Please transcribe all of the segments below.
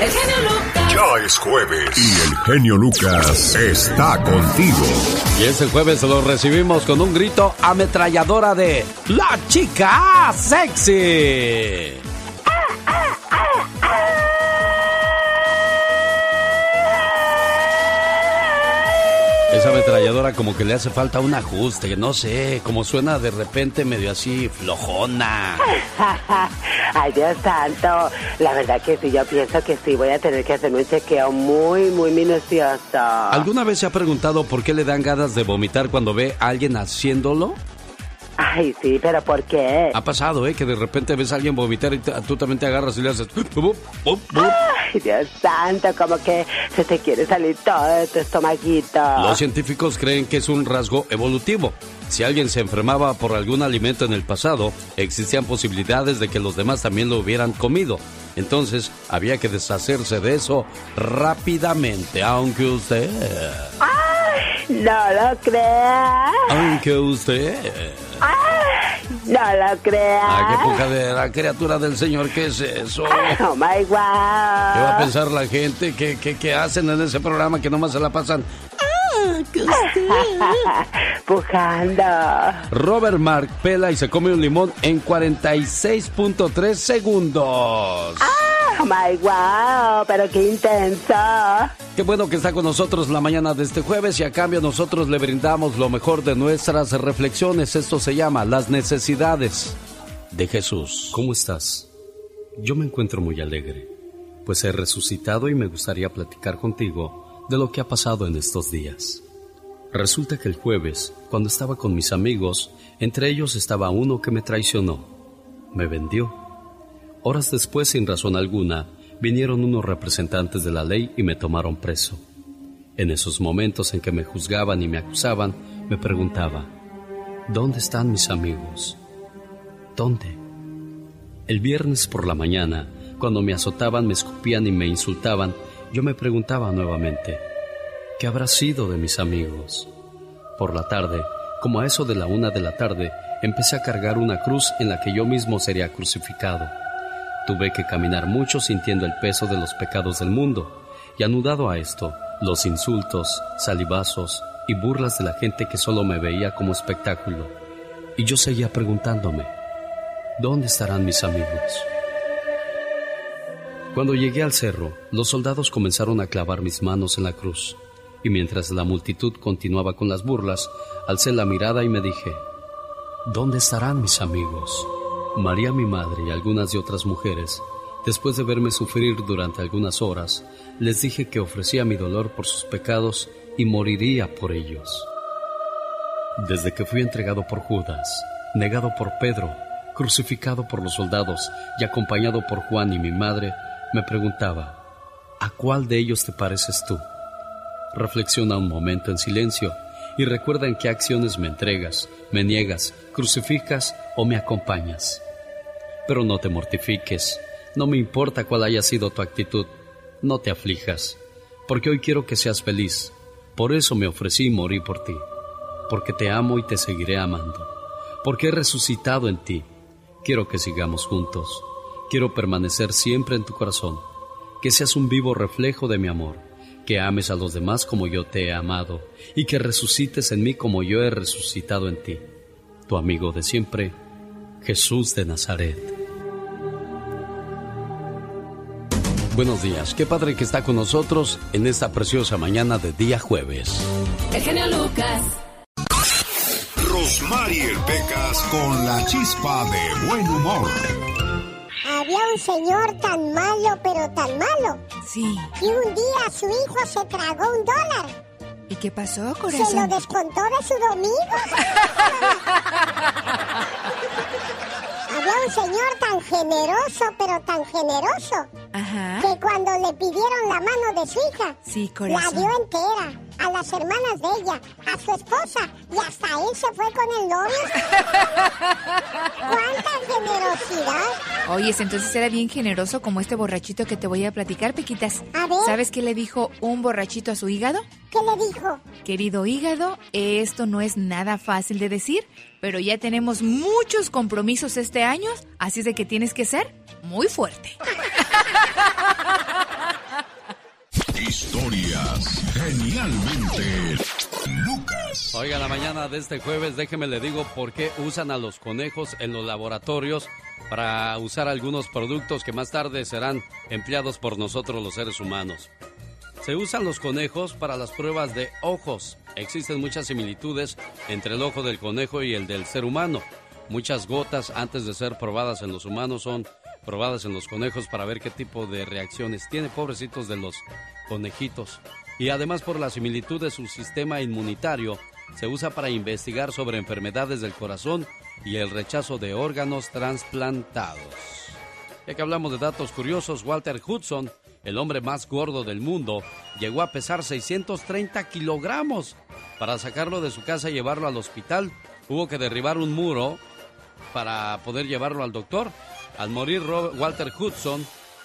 El genio Lucas. Ya es jueves y el genio Lucas está contigo. Y ese jueves lo recibimos con un grito ametralladora de La chica sexy. Esa ametralladora como que le hace falta un ajuste, no sé, como suena de repente medio así flojona. Ay, Dios santo. La verdad que sí, yo pienso que sí, voy a tener que hacer un chequeo muy, muy minucioso. ¿Alguna vez se ha preguntado por qué le dan ganas de vomitar cuando ve a alguien haciéndolo? Ay, sí, pero ¿por qué? Ha pasado, ¿eh? Que de repente ves a alguien vomitar y tú también te agarras y le haces... Ay, Dios santo, como que se te quiere salir todo de tu estomaguito. Los científicos creen que es un rasgo evolutivo. Si alguien se enfermaba por algún alimento en el pasado, existían posibilidades de que los demás también lo hubieran comido. Entonces, había que deshacerse de eso rápidamente, aunque usted... ¡Ay! No lo crea. Aunque usted... No lo creas. Ay, qué poca de la criatura del Señor, ¿qué es eso? Oh my wow. ¿Qué va a pensar la gente? ¿Qué, qué, qué hacen en ese programa que nomás se la pasan? Pujando. Robert Mark pela y se come un limón en 46.3 segundos. Oh my wow, pero qué intenso. Qué bueno que está con nosotros la mañana de este jueves y a cambio nosotros le brindamos lo mejor de nuestras reflexiones. Esto se llama Las necesidades de Jesús. ¿Cómo estás? Yo me encuentro muy alegre, pues he resucitado y me gustaría platicar contigo de lo que ha pasado en estos días. Resulta que el jueves, cuando estaba con mis amigos, entre ellos estaba uno que me traicionó, me vendió. Horas después, sin razón alguna, vinieron unos representantes de la ley y me tomaron preso. En esos momentos en que me juzgaban y me acusaban, me preguntaba, ¿dónde están mis amigos? ¿Dónde? El viernes por la mañana, cuando me azotaban, me escupían y me insultaban, yo me preguntaba nuevamente, ¿qué habrá sido de mis amigos? Por la tarde, como a eso de la una de la tarde, empecé a cargar una cruz en la que yo mismo sería crucificado. Tuve que caminar mucho sintiendo el peso de los pecados del mundo, y anudado a esto, los insultos, salivazos y burlas de la gente que solo me veía como espectáculo. Y yo seguía preguntándome, ¿dónde estarán mis amigos? Cuando llegué al cerro, los soldados comenzaron a clavar mis manos en la cruz, y mientras la multitud continuaba con las burlas, alcé la mirada y me dije, ¿dónde estarán mis amigos? María mi madre y algunas de otras mujeres, después de verme sufrir durante algunas horas, les dije que ofrecía mi dolor por sus pecados y moriría por ellos. Desde que fui entregado por Judas, negado por Pedro, crucificado por los soldados y acompañado por Juan y mi madre, me preguntaba, ¿a cuál de ellos te pareces tú? Reflexiona un momento en silencio y recuerda en qué acciones me entregas, me niegas, crucificas o me acompañas. Pero no te mortifiques, no me importa cuál haya sido tu actitud, no te aflijas, porque hoy quiero que seas feliz, por eso me ofrecí morí por ti, porque te amo y te seguiré amando, porque he resucitado en ti, quiero que sigamos juntos, quiero permanecer siempre en tu corazón, que seas un vivo reflejo de mi amor que ames a los demás como yo te he amado y que resucites en mí como yo he resucitado en ti. Tu amigo de siempre, Jesús de Nazaret. Buenos días, qué padre que está con nosotros en esta preciosa mañana de día jueves. El genio Lucas. Rosmarie Pecas con la chispa de buen humor. Había un señor tan malo, pero tan malo. Sí. Y un día su hijo se tragó un dólar. ¿Y qué pasó, Se corazón? lo descontó de su domingo. Había un señor tan generoso, pero tan generoso, Ajá. que cuando le pidieron la mano de su hija, Sí, la corazón. dio entera a las hermanas de ella, a su esposa, y hasta él se fue con el novio. ¡Cuánta generosidad! Oyes, entonces era bien generoso como este borrachito que te voy a platicar, Pequitas. A ver. ¿Sabes qué le dijo un borrachito a su hígado? ¿Qué le dijo? Querido hígado, esto no es nada fácil de decir, pero ya tenemos muchos compromisos este año, así es de que tienes que ser muy fuerte. Genialmente, Lucas. Oiga, la mañana de este jueves, déjeme le digo por qué usan a los conejos en los laboratorios para usar algunos productos que más tarde serán empleados por nosotros los seres humanos. Se usan los conejos para las pruebas de ojos. Existen muchas similitudes entre el ojo del conejo y el del ser humano. Muchas gotas antes de ser probadas en los humanos son probadas en los conejos para ver qué tipo de reacciones tiene, pobrecitos de los conejitos. Y además por la similitud de su sistema inmunitario, se usa para investigar sobre enfermedades del corazón y el rechazo de órganos trasplantados. Ya que hablamos de datos curiosos, Walter Hudson, el hombre más gordo del mundo, llegó a pesar 630 kilogramos. Para sacarlo de su casa y llevarlo al hospital, hubo que derribar un muro para poder llevarlo al doctor. Al morir Walter Hudson,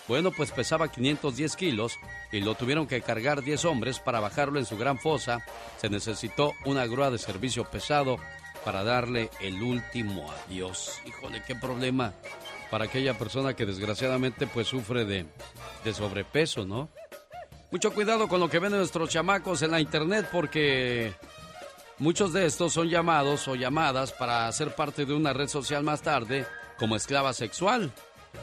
bueno, pues pesaba 510 kilos y lo tuvieron que cargar 10 hombres para bajarlo en su gran fosa. Se necesitó una grúa de servicio pesado para darle el último adiós. Híjole, qué problema para aquella persona que desgraciadamente pues sufre de, de sobrepeso, ¿no? Mucho cuidado con lo que ven nuestros chamacos en la internet porque muchos de estos son llamados o llamadas para ser parte de una red social más tarde como esclava sexual.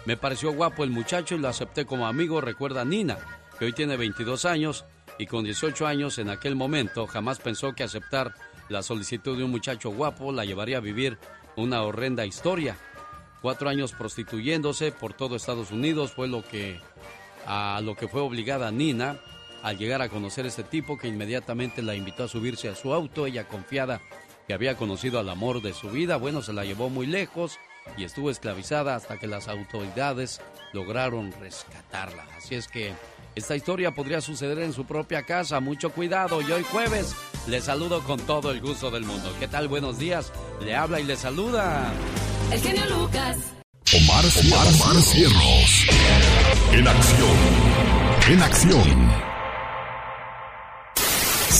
Me pareció guapo el muchacho y lo acepté como amigo, recuerda Nina, que hoy tiene 22 años y con 18 años en aquel momento jamás pensó que aceptar la solicitud de un muchacho guapo la llevaría a vivir una horrenda historia. Cuatro años prostituyéndose por todo Estados Unidos fue lo que a lo que fue obligada Nina al llegar a conocer a este tipo que inmediatamente la invitó a subirse a su auto, ella confiada que había conocido al amor de su vida, bueno, se la llevó muy lejos y estuvo esclavizada hasta que las autoridades lograron rescatarla. Así es que esta historia podría suceder en su propia casa. Mucho cuidado. Y hoy jueves le saludo con todo el gusto del mundo. ¿Qué tal? Buenos días. Le habla y le saluda. El genio Lucas. Omar, Omar, Omar Cierros. En acción. En acción.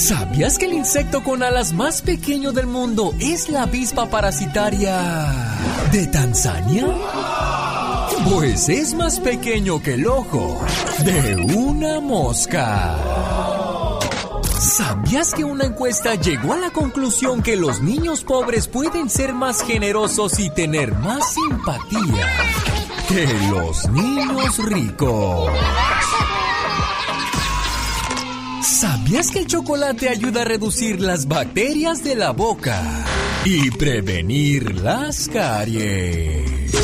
¿Sabías que el insecto con alas más pequeño del mundo es la avispa parasitaria de Tanzania? Pues es más pequeño que el ojo de una mosca. ¿Sabías que una encuesta llegó a la conclusión que los niños pobres pueden ser más generosos y tener más simpatía que los niños ricos? ¿Sabías que el chocolate ayuda a reducir las bacterias de la boca y prevenir las caries?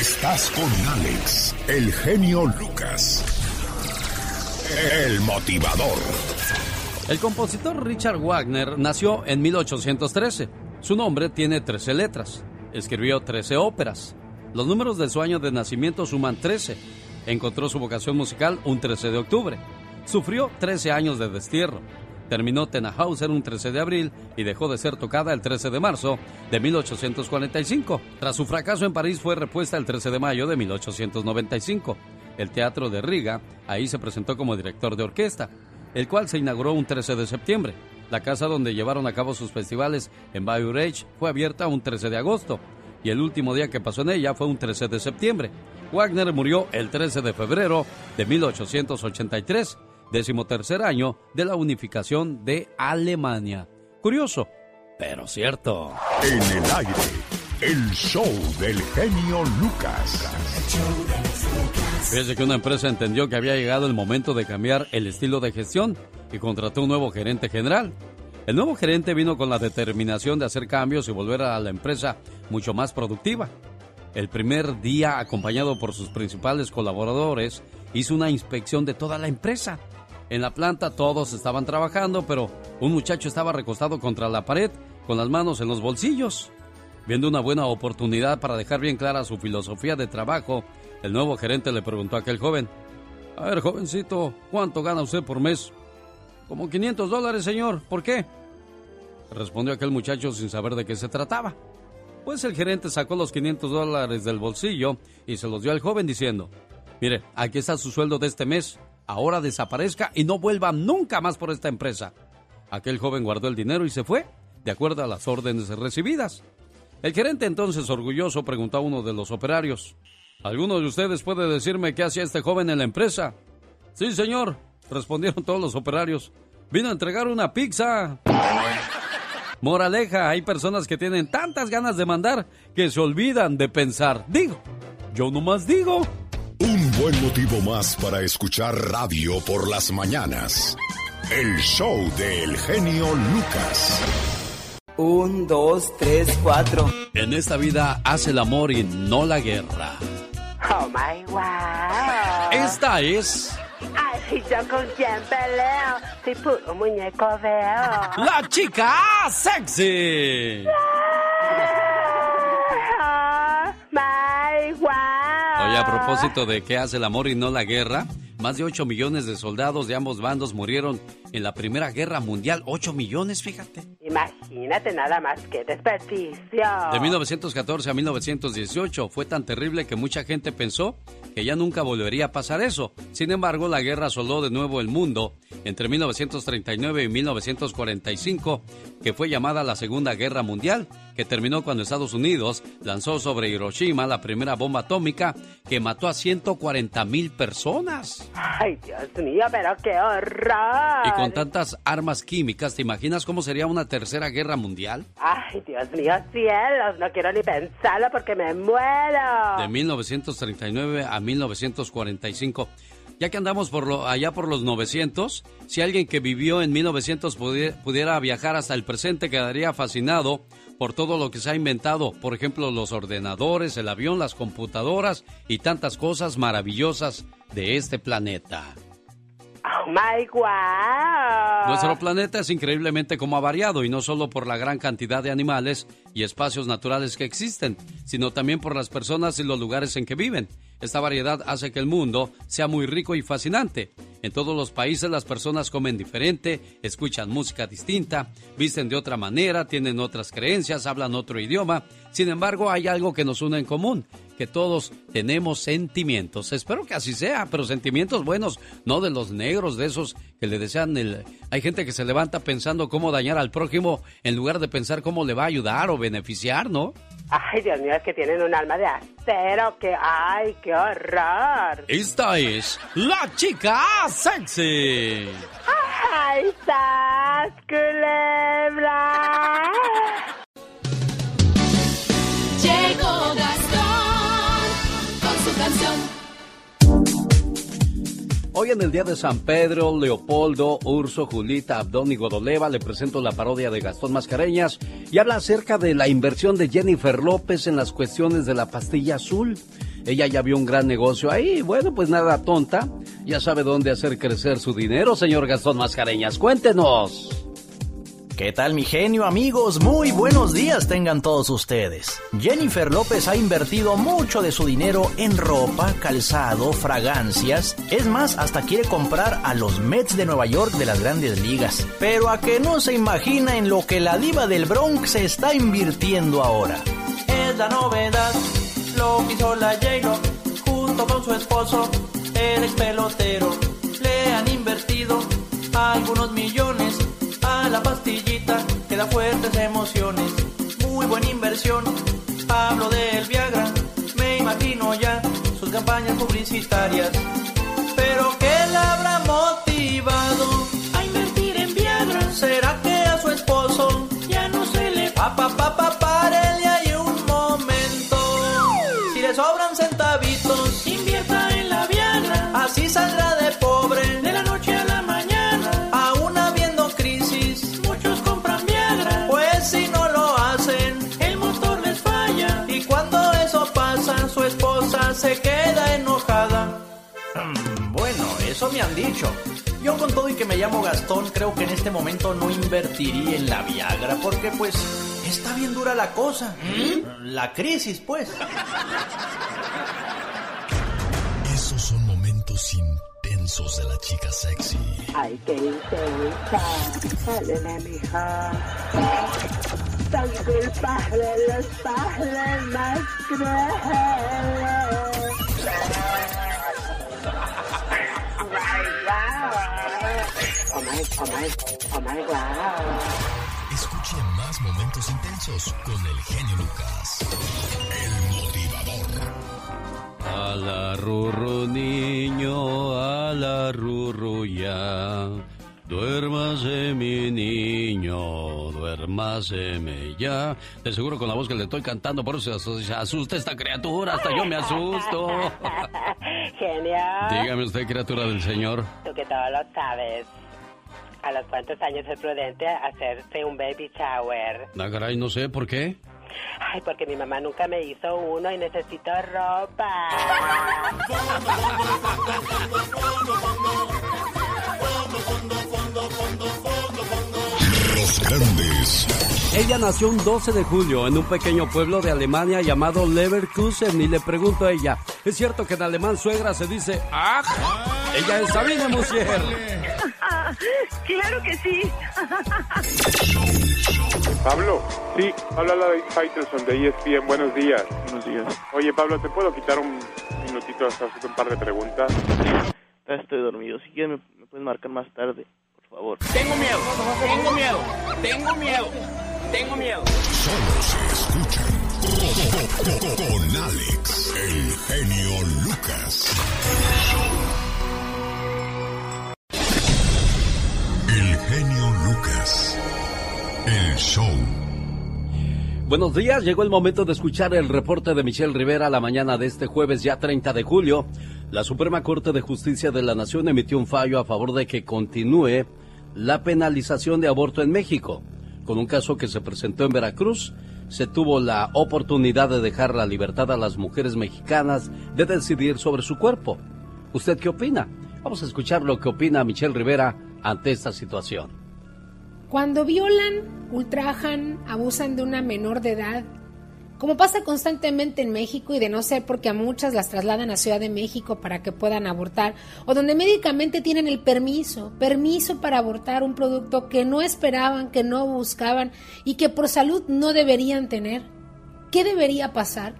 Estás con Alex, el genio Lucas. El motivador. El compositor Richard Wagner nació en 1813. Su nombre tiene 13 letras. Escribió 13 óperas. Los números de su año de nacimiento suman 13. Encontró su vocación musical un 13 de octubre. Sufrió 13 años de destierro. Terminó Tannhauser un 13 de abril y dejó de ser tocada el 13 de marzo de 1845. Tras su fracaso en París fue repuesta el 13 de mayo de 1895. El Teatro de Riga, ahí se presentó como director de orquesta, el cual se inauguró un 13 de septiembre. La casa donde llevaron a cabo sus festivales en Bayreuth fue abierta un 13 de agosto y el último día que pasó en ella fue un 13 de septiembre. Wagner murió el 13 de febrero de 1883, decimotercer año de la unificación de Alemania. Curioso, pero cierto. En el aire, el show del genio Lucas. Fíjese que una empresa entendió que había llegado el momento de cambiar el estilo de gestión y contrató un nuevo gerente general. El nuevo gerente vino con la determinación de hacer cambios y volver a la empresa mucho más productiva. El primer día, acompañado por sus principales colaboradores, hizo una inspección de toda la empresa. En la planta todos estaban trabajando, pero un muchacho estaba recostado contra la pared con las manos en los bolsillos. Viendo una buena oportunidad para dejar bien clara su filosofía de trabajo, el nuevo gerente le preguntó a aquel joven, A ver, jovencito, ¿cuánto gana usted por mes? Como 500 dólares, señor. ¿Por qué? Respondió aquel muchacho sin saber de qué se trataba. Pues el gerente sacó los 500 dólares del bolsillo y se los dio al joven diciendo, mire, aquí está su sueldo de este mes, ahora desaparezca y no vuelva nunca más por esta empresa. Aquel joven guardó el dinero y se fue, de acuerdo a las órdenes recibidas. El gerente entonces orgulloso preguntó a uno de los operarios, ¿Alguno de ustedes puede decirme qué hacía este joven en la empresa? Sí, señor, respondieron todos los operarios. Vino a entregar una pizza. Moraleja, hay personas que tienen tantas ganas de mandar que se olvidan de pensar. Digo, yo nomás digo. Un buen motivo más para escuchar radio por las mañanas. El show del genio Lucas. Un, dos, tres, cuatro. En esta vida hace el amor y no la guerra. Oh my wow. Esta es. Ay, yo con quién peleo. Puro muñeco veo. ¡La chica sexy! Oh my wow. Oye, a propósito de qué hace el amor y no la guerra, más de 8 millones de soldados de ambos bandos murieron en la Primera Guerra Mundial. 8 millones, fíjate. Imagínate nada más que desperdicio. De 1914 a 1918 fue tan terrible que mucha gente pensó que ya nunca volvería a pasar eso. Sin embargo, la guerra asoló de nuevo el mundo entre 1939 y 1945, que fue llamada la Segunda Guerra Mundial, que terminó cuando Estados Unidos lanzó sobre Hiroshima la primera bomba atómica que mató a 140 mil personas. Ay, Dios mío, pero qué horror. Y con tantas armas químicas, ¿te imaginas cómo sería una tercera guerra mundial? Ay, Dios mío, cielos, no quiero ni pensarlo porque me muero. De 1939 a 1945. Ya que andamos por lo, allá por los 900, si alguien que vivió en 1900 pudiera, pudiera viajar hasta el presente, quedaría fascinado por todo lo que se ha inventado, por ejemplo, los ordenadores, el avión, las computadoras y tantas cosas maravillosas de este planeta. Oh wow. Nuestro planeta es increíblemente como ha variado y no solo por la gran cantidad de animales y espacios naturales que existen, sino también por las personas y los lugares en que viven. Esta variedad hace que el mundo sea muy rico y fascinante. En todos los países las personas comen diferente, escuchan música distinta, visten de otra manera, tienen otras creencias, hablan otro idioma. Sin embargo, hay algo que nos une en común, que todos tenemos sentimientos. Espero que así sea, pero sentimientos buenos, no de los negros, de esos que le desean el... Hay gente que se levanta pensando cómo dañar al prójimo en lugar de pensar cómo le va a ayudar o beneficiar, ¿no? Ay, Dios mío, es que tienen un alma de acero, que ay, qué horror. Esta es la chica sexy. Ay, sas, culebra. Hoy en el día de San Pedro, Leopoldo, Urso, Julita, Abdón y Godoleva le presento la parodia de Gastón Mascareñas y habla acerca de la inversión de Jennifer López en las cuestiones de la pastilla azul. Ella ya vio un gran negocio ahí, bueno, pues nada tonta, ya sabe dónde hacer crecer su dinero, señor Gastón Mascareñas. Cuéntenos. ¿Qué tal mi genio amigos? Muy buenos días tengan todos ustedes. Jennifer López ha invertido mucho de su dinero en ropa, calzado, fragancias. Es más, hasta quiere comprar a los Mets de Nueva York de las grandes ligas. Pero a que no se imagina en lo que la diva del Bronx se está invirtiendo ahora. Es la novedad, lo que hizo la j junto con su esposo, el ex pelotero. Le han invertido algunos millones la pastillita que da fuertes emociones. Muy buena inversión. Hablo del Viagra, me imagino ya sus campañas publicitarias. Pero ¿qué la habrá motivado a invertir en Viagra? ¿Será que a su esposo ya no se le pa pa pa pa párele ahí un momento? Si le sobran centavitos, invierta en la Viagra. Así saldrá de me han dicho. Yo con todo y que me llamo Gastón, creo que en este momento no invertiría en la Viagra, porque pues está bien dura la cosa. La crisis, pues. Esos son momentos intensos de la chica sexy. Ay, qué intensa. Dale, mija. Tan culpable los padres más crueles. Oh my, oh my, oh my, wow. Escuche más momentos intensos con el genio Lucas. El motivador. A la rurru niño, a la rurru ya. Duérmase mi niño, duérmaseme ya. De seguro con la voz que le estoy cantando, por eso se asusta esta criatura, hasta yo me asusto. Genial. Dígame usted, criatura del Señor. Tú que todo lo sabes. ¿A los cuántos años es prudente hacerse un baby shower? No, caray, no sé, ¿por qué? Ay, porque mi mamá nunca me hizo uno y necesito ropa. Los grandes. Ella nació un 12 de julio en un pequeño pueblo de Alemania llamado Leverkusen y le pregunto a ella, ¿es cierto que en alemán suegra se dice ¡Ah! Ella es Sabine Musier. claro que sí. Pablo, sí, habla la de Faitelson de ESPN. Buenos días. Buenos días. Oye, Pablo, ¿te puedo quitar un minutito hasta hacerte un par de preguntas? Ya estoy dormido. Si quieres, me, me puedes marcar más tarde, por favor. Tengo miedo, tengo miedo, tengo miedo, tengo miedo. Solo se escuchan con, con Alex, el genio Lucas. El genio Lucas. El show. Buenos días, llegó el momento de escuchar el reporte de Michelle Rivera la mañana de este jueves ya 30 de julio. La Suprema Corte de Justicia de la Nación emitió un fallo a favor de que continúe la penalización de aborto en México. Con un caso que se presentó en Veracruz, se tuvo la oportunidad de dejar la libertad a las mujeres mexicanas de decidir sobre su cuerpo. ¿Usted qué opina? Vamos a escuchar lo que opina Michelle Rivera ante esta situación. Cuando violan, ultrajan, abusan de una menor de edad, como pasa constantemente en México y de no ser porque a muchas las trasladan a Ciudad de México para que puedan abortar, o donde médicamente tienen el permiso, permiso para abortar un producto que no esperaban, que no buscaban y que por salud no deberían tener. ¿Qué debería pasar?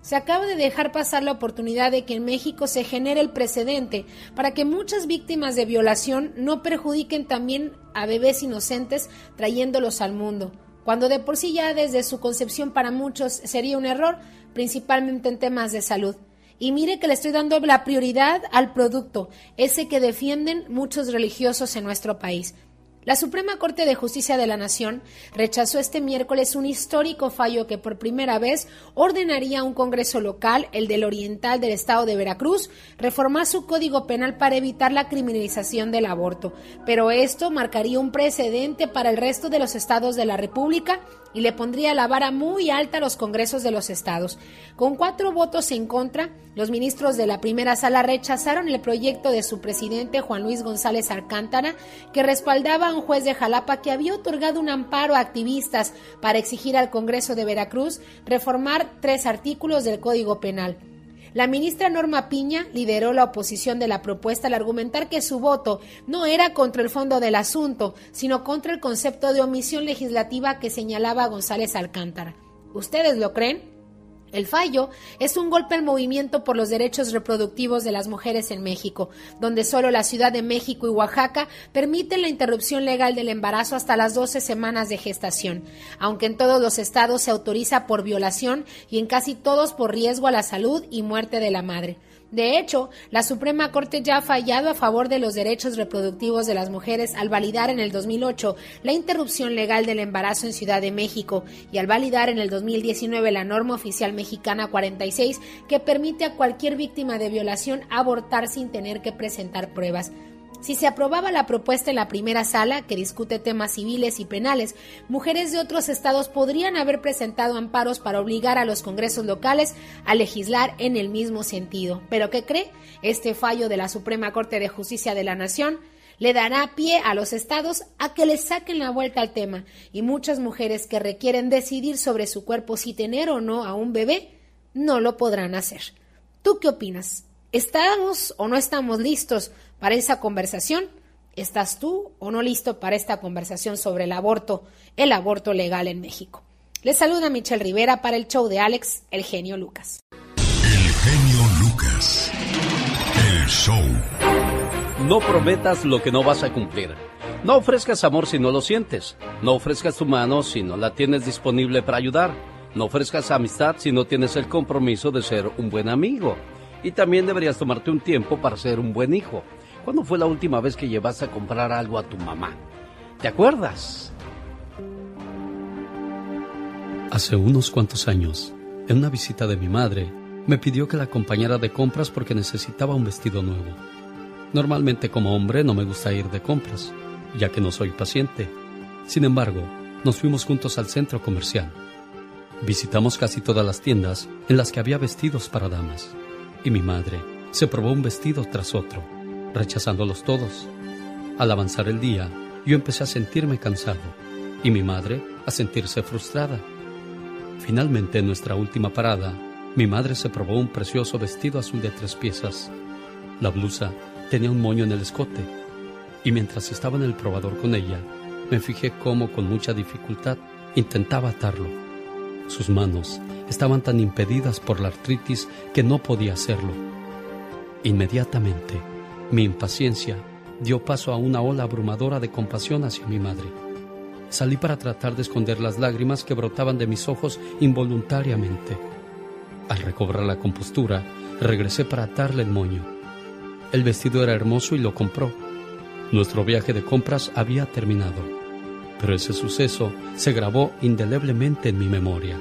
Se acaba de dejar pasar la oportunidad de que en México se genere el precedente para que muchas víctimas de violación no perjudiquen también a bebés inocentes trayéndolos al mundo, cuando de por sí ya desde su concepción para muchos sería un error, principalmente en temas de salud. Y mire que le estoy dando la prioridad al producto, ese que defienden muchos religiosos en nuestro país. La Suprema Corte de Justicia de la Nación rechazó este miércoles un histórico fallo que por primera vez ordenaría a un Congreso local, el del Oriental del Estado de Veracruz, reformar su código penal para evitar la criminalización del aborto. Pero esto marcaría un precedente para el resto de los estados de la República y le pondría la vara muy alta a los congresos de los estados. Con cuatro votos en contra, los ministros de la primera sala rechazaron el proyecto de su presidente Juan Luis González Alcántara, que respaldaba a un juez de Jalapa que había otorgado un amparo a activistas para exigir al Congreso de Veracruz reformar tres artículos del Código Penal. La ministra Norma Piña lideró la oposición de la propuesta al argumentar que su voto no era contra el fondo del asunto, sino contra el concepto de omisión legislativa que señalaba González Alcántara. ¿Ustedes lo creen? El fallo es un golpe al movimiento por los derechos reproductivos de las mujeres en México, donde solo la Ciudad de México y Oaxaca permiten la interrupción legal del embarazo hasta las 12 semanas de gestación, aunque en todos los estados se autoriza por violación y en casi todos por riesgo a la salud y muerte de la madre. De hecho, la Suprema Corte ya ha fallado a favor de los derechos reproductivos de las mujeres al validar en el 2008 la interrupción legal del embarazo en Ciudad de México y al validar en el 2019 la norma oficial mexicana 46 que permite a cualquier víctima de violación abortar sin tener que presentar pruebas. Si se aprobaba la propuesta en la primera sala, que discute temas civiles y penales, mujeres de otros estados podrían haber presentado amparos para obligar a los congresos locales a legislar en el mismo sentido. ¿Pero qué cree? Este fallo de la Suprema Corte de Justicia de la Nación le dará pie a los estados a que le saquen la vuelta al tema y muchas mujeres que requieren decidir sobre su cuerpo si tener o no a un bebé no lo podrán hacer. ¿Tú qué opinas? ¿Estamos o no estamos listos para esa conversación? ¿Estás tú o no listo para esta conversación sobre el aborto, el aborto legal en México? Les saluda Michelle Rivera para el show de Alex, el genio Lucas. El genio Lucas. El show. No prometas lo que no vas a cumplir. No ofrezcas amor si no lo sientes. No ofrezcas tu mano si no la tienes disponible para ayudar. No ofrezcas amistad si no tienes el compromiso de ser un buen amigo. Y también deberías tomarte un tiempo para ser un buen hijo. ¿Cuándo fue la última vez que llevaste a comprar algo a tu mamá? ¿Te acuerdas? Hace unos cuantos años, en una visita de mi madre, me pidió que la acompañara de compras porque necesitaba un vestido nuevo. Normalmente como hombre no me gusta ir de compras, ya que no soy paciente. Sin embargo, nos fuimos juntos al centro comercial. Visitamos casi todas las tiendas en las que había vestidos para damas, y mi madre se probó un vestido tras otro, rechazándolos todos. Al avanzar el día, yo empecé a sentirme cansado, y mi madre a sentirse frustrada. Finalmente, en nuestra última parada, mi madre se probó un precioso vestido azul de tres piezas. La blusa tenía un moño en el escote, y mientras estaba en el probador con ella, me fijé cómo con mucha dificultad intentaba atarlo. Sus manos estaban tan impedidas por la artritis que no podía hacerlo. Inmediatamente, mi impaciencia dio paso a una ola abrumadora de compasión hacia mi madre. Salí para tratar de esconder las lágrimas que brotaban de mis ojos involuntariamente. Al recobrar la compostura, regresé para atarle el moño. El vestido era hermoso y lo compró. Nuestro viaje de compras había terminado, pero ese suceso se grabó indeleblemente en mi memoria.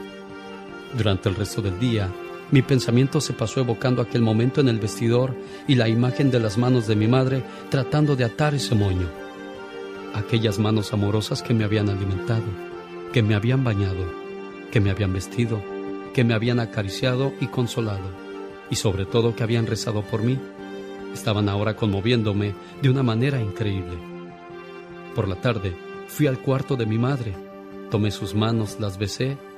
Durante el resto del día, mi pensamiento se pasó evocando aquel momento en el vestidor y la imagen de las manos de mi madre tratando de atar ese moño. Aquellas manos amorosas que me habían alimentado, que me habían bañado, que me habían vestido, que me habían acariciado y consolado, y sobre todo que habían rezado por mí estaban ahora conmoviéndome de una manera increíble. Por la tarde fui al cuarto de mi madre, tomé sus manos, las besé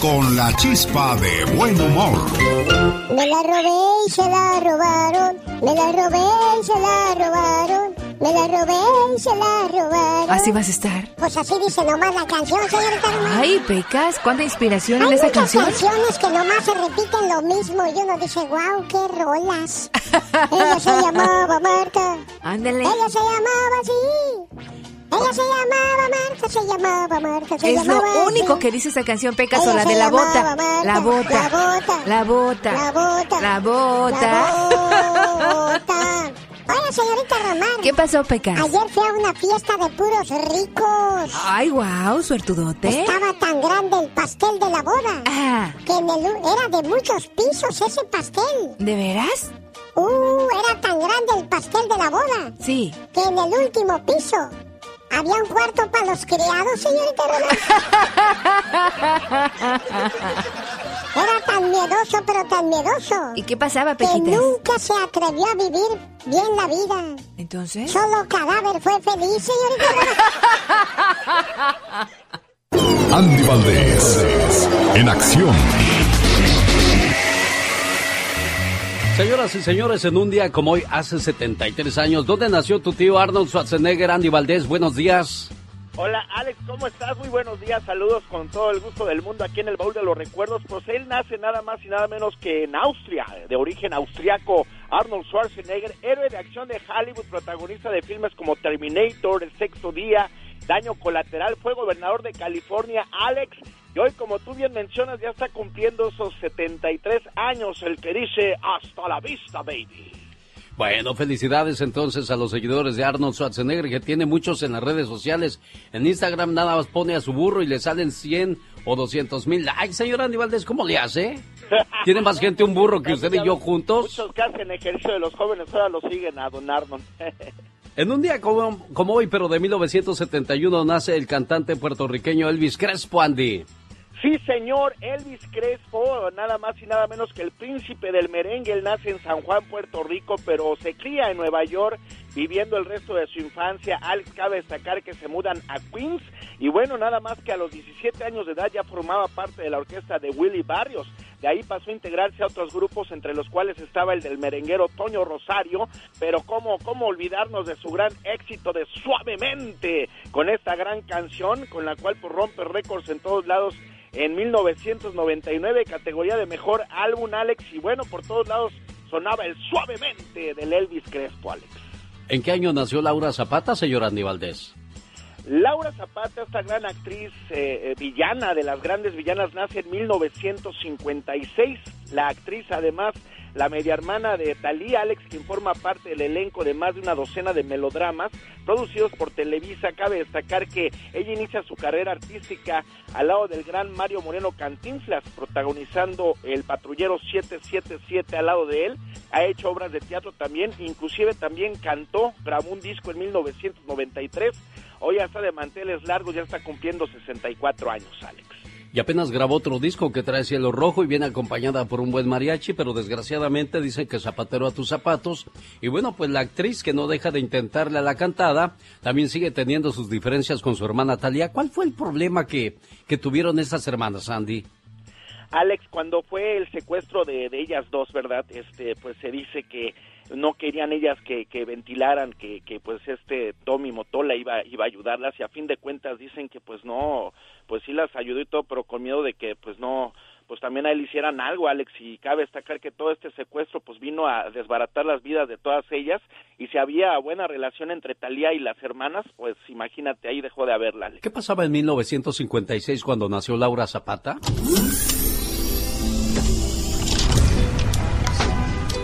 Con la chispa de buen humor. Me la robé y se la robaron. Me la robé y se la robaron. Me la robé y se la robaron. Así vas a estar. Pues así dice nomás la canción, señorita Román. Ay, Pecas, cuánta inspiración Hay en esa muchas canción. canciones que nomás se repiten lo mismo y uno dice, wow, qué rolas. Ella se llamaba Marta. Ándale. Ella se llamaba así. Ella se llamaba Marta, se llamaba Marta, se Es lo llamaba único así. que dice esa canción, Pecas, o Ella la de la bota. Marta, La bota. La bota. La bota. La bota. La bota. La bota. Oiga, señorita Román. ¿Qué pasó, Pecas? Ayer fui a una fiesta de puros ricos. Ay, wow, suertudote. Estaba tan grande el pastel de la boda Ah, que en el, era de muchos pisos ese pastel. ¿de veras? Uh, era tan grande el pastel de la boda Sí. que en el último piso había un cuarto para los criados, señorita. Era tan miedoso, pero tan miedoso. ¿Y qué pasaba, que Pequitas? nunca se atrevió a vivir bien la vida. Entonces. Solo cadáver fue feliz, señorita. Andy Valdés, en acción. Señoras y señores, en un día como hoy, hace 73 años, ¿dónde nació tu tío Arnold Schwarzenegger, Andy Valdés? Buenos días. Hola Alex, ¿cómo estás? Muy buenos días, saludos con todo el gusto del mundo aquí en el baúl de los recuerdos. Pues él nace nada más y nada menos que en Austria, de origen austriaco, Arnold Schwarzenegger, héroe de acción de Hollywood, protagonista de filmes como Terminator, El Sexto Día, Daño Colateral, fue gobernador de California, Alex, y hoy como tú bien mencionas ya está cumpliendo esos 73 años, el que dice hasta la vista, baby. Bueno, felicidades entonces a los seguidores de Arnold Schwarzenegger, que tiene muchos en las redes sociales. En Instagram nada más pone a su burro y le salen 100 o 200 mil. Ay, señor Andy Valdés, ¿cómo le hace? Tiene más gente un burro que usted y yo juntos. Muchos que hacen ejercicio de los jóvenes ahora lo siguen a Don Arnold. En un día como, como hoy, pero de 1971, nace el cantante puertorriqueño Elvis Crespo, Andy. Sí, señor, Elvis Crespo, nada más y nada menos que el príncipe del merengue, él nace en San Juan, Puerto Rico, pero se cría en Nueva York, viviendo el resto de su infancia. Alex, cabe destacar que se mudan a Queens, y bueno, nada más que a los 17 años de edad ya formaba parte de la orquesta de Willy Barrios. De ahí pasó a integrarse a otros grupos, entre los cuales estaba el del merenguero Toño Rosario, pero cómo, cómo olvidarnos de su gran éxito de Suavemente, con esta gran canción, con la cual pues, rompe récords en todos lados en 1999, categoría de mejor álbum, Alex, y bueno, por todos lados sonaba el suavemente del Elvis Crespo, Alex. ¿En qué año nació Laura Zapata, señor Andy Valdés? Laura Zapata, esta gran actriz eh, eh, villana de las grandes villanas, nace en 1956. La actriz, además, la media hermana de Talía Alex, quien forma parte del elenco de más de una docena de melodramas producidos por Televisa. Cabe destacar que ella inicia su carrera artística al lado del gran Mario Moreno Cantinflas, protagonizando El Patrullero 777 al lado de él. Ha hecho obras de teatro también, inclusive también cantó, grabó un disco en 1993. Hoy ya está de manteles largos, ya está cumpliendo 64 años, Alex. Y apenas grabó otro disco que trae cielo rojo y viene acompañada por un buen mariachi, pero desgraciadamente dicen que zapatero a tus zapatos. Y bueno, pues la actriz que no deja de intentarle a la cantada, también sigue teniendo sus diferencias con su hermana Talia. ¿Cuál fue el problema que, que tuvieron estas hermanas, Andy? Alex, cuando fue el secuestro de, de ellas dos, ¿verdad? Este, pues se dice que no querían ellas que, que ventilaran que, que pues este Tommy Motola iba iba a ayudarlas y a fin de cuentas dicen que pues no pues sí las ayudó y todo pero con miedo de que pues no pues también a él hicieran algo, Alex, y cabe destacar que todo este secuestro pues vino a desbaratar las vidas de todas ellas y si había buena relación entre Talía y las hermanas, pues imagínate, ahí dejó de haberla. Alex. ¿Qué pasaba en 1956 cuando nació Laura Zapata?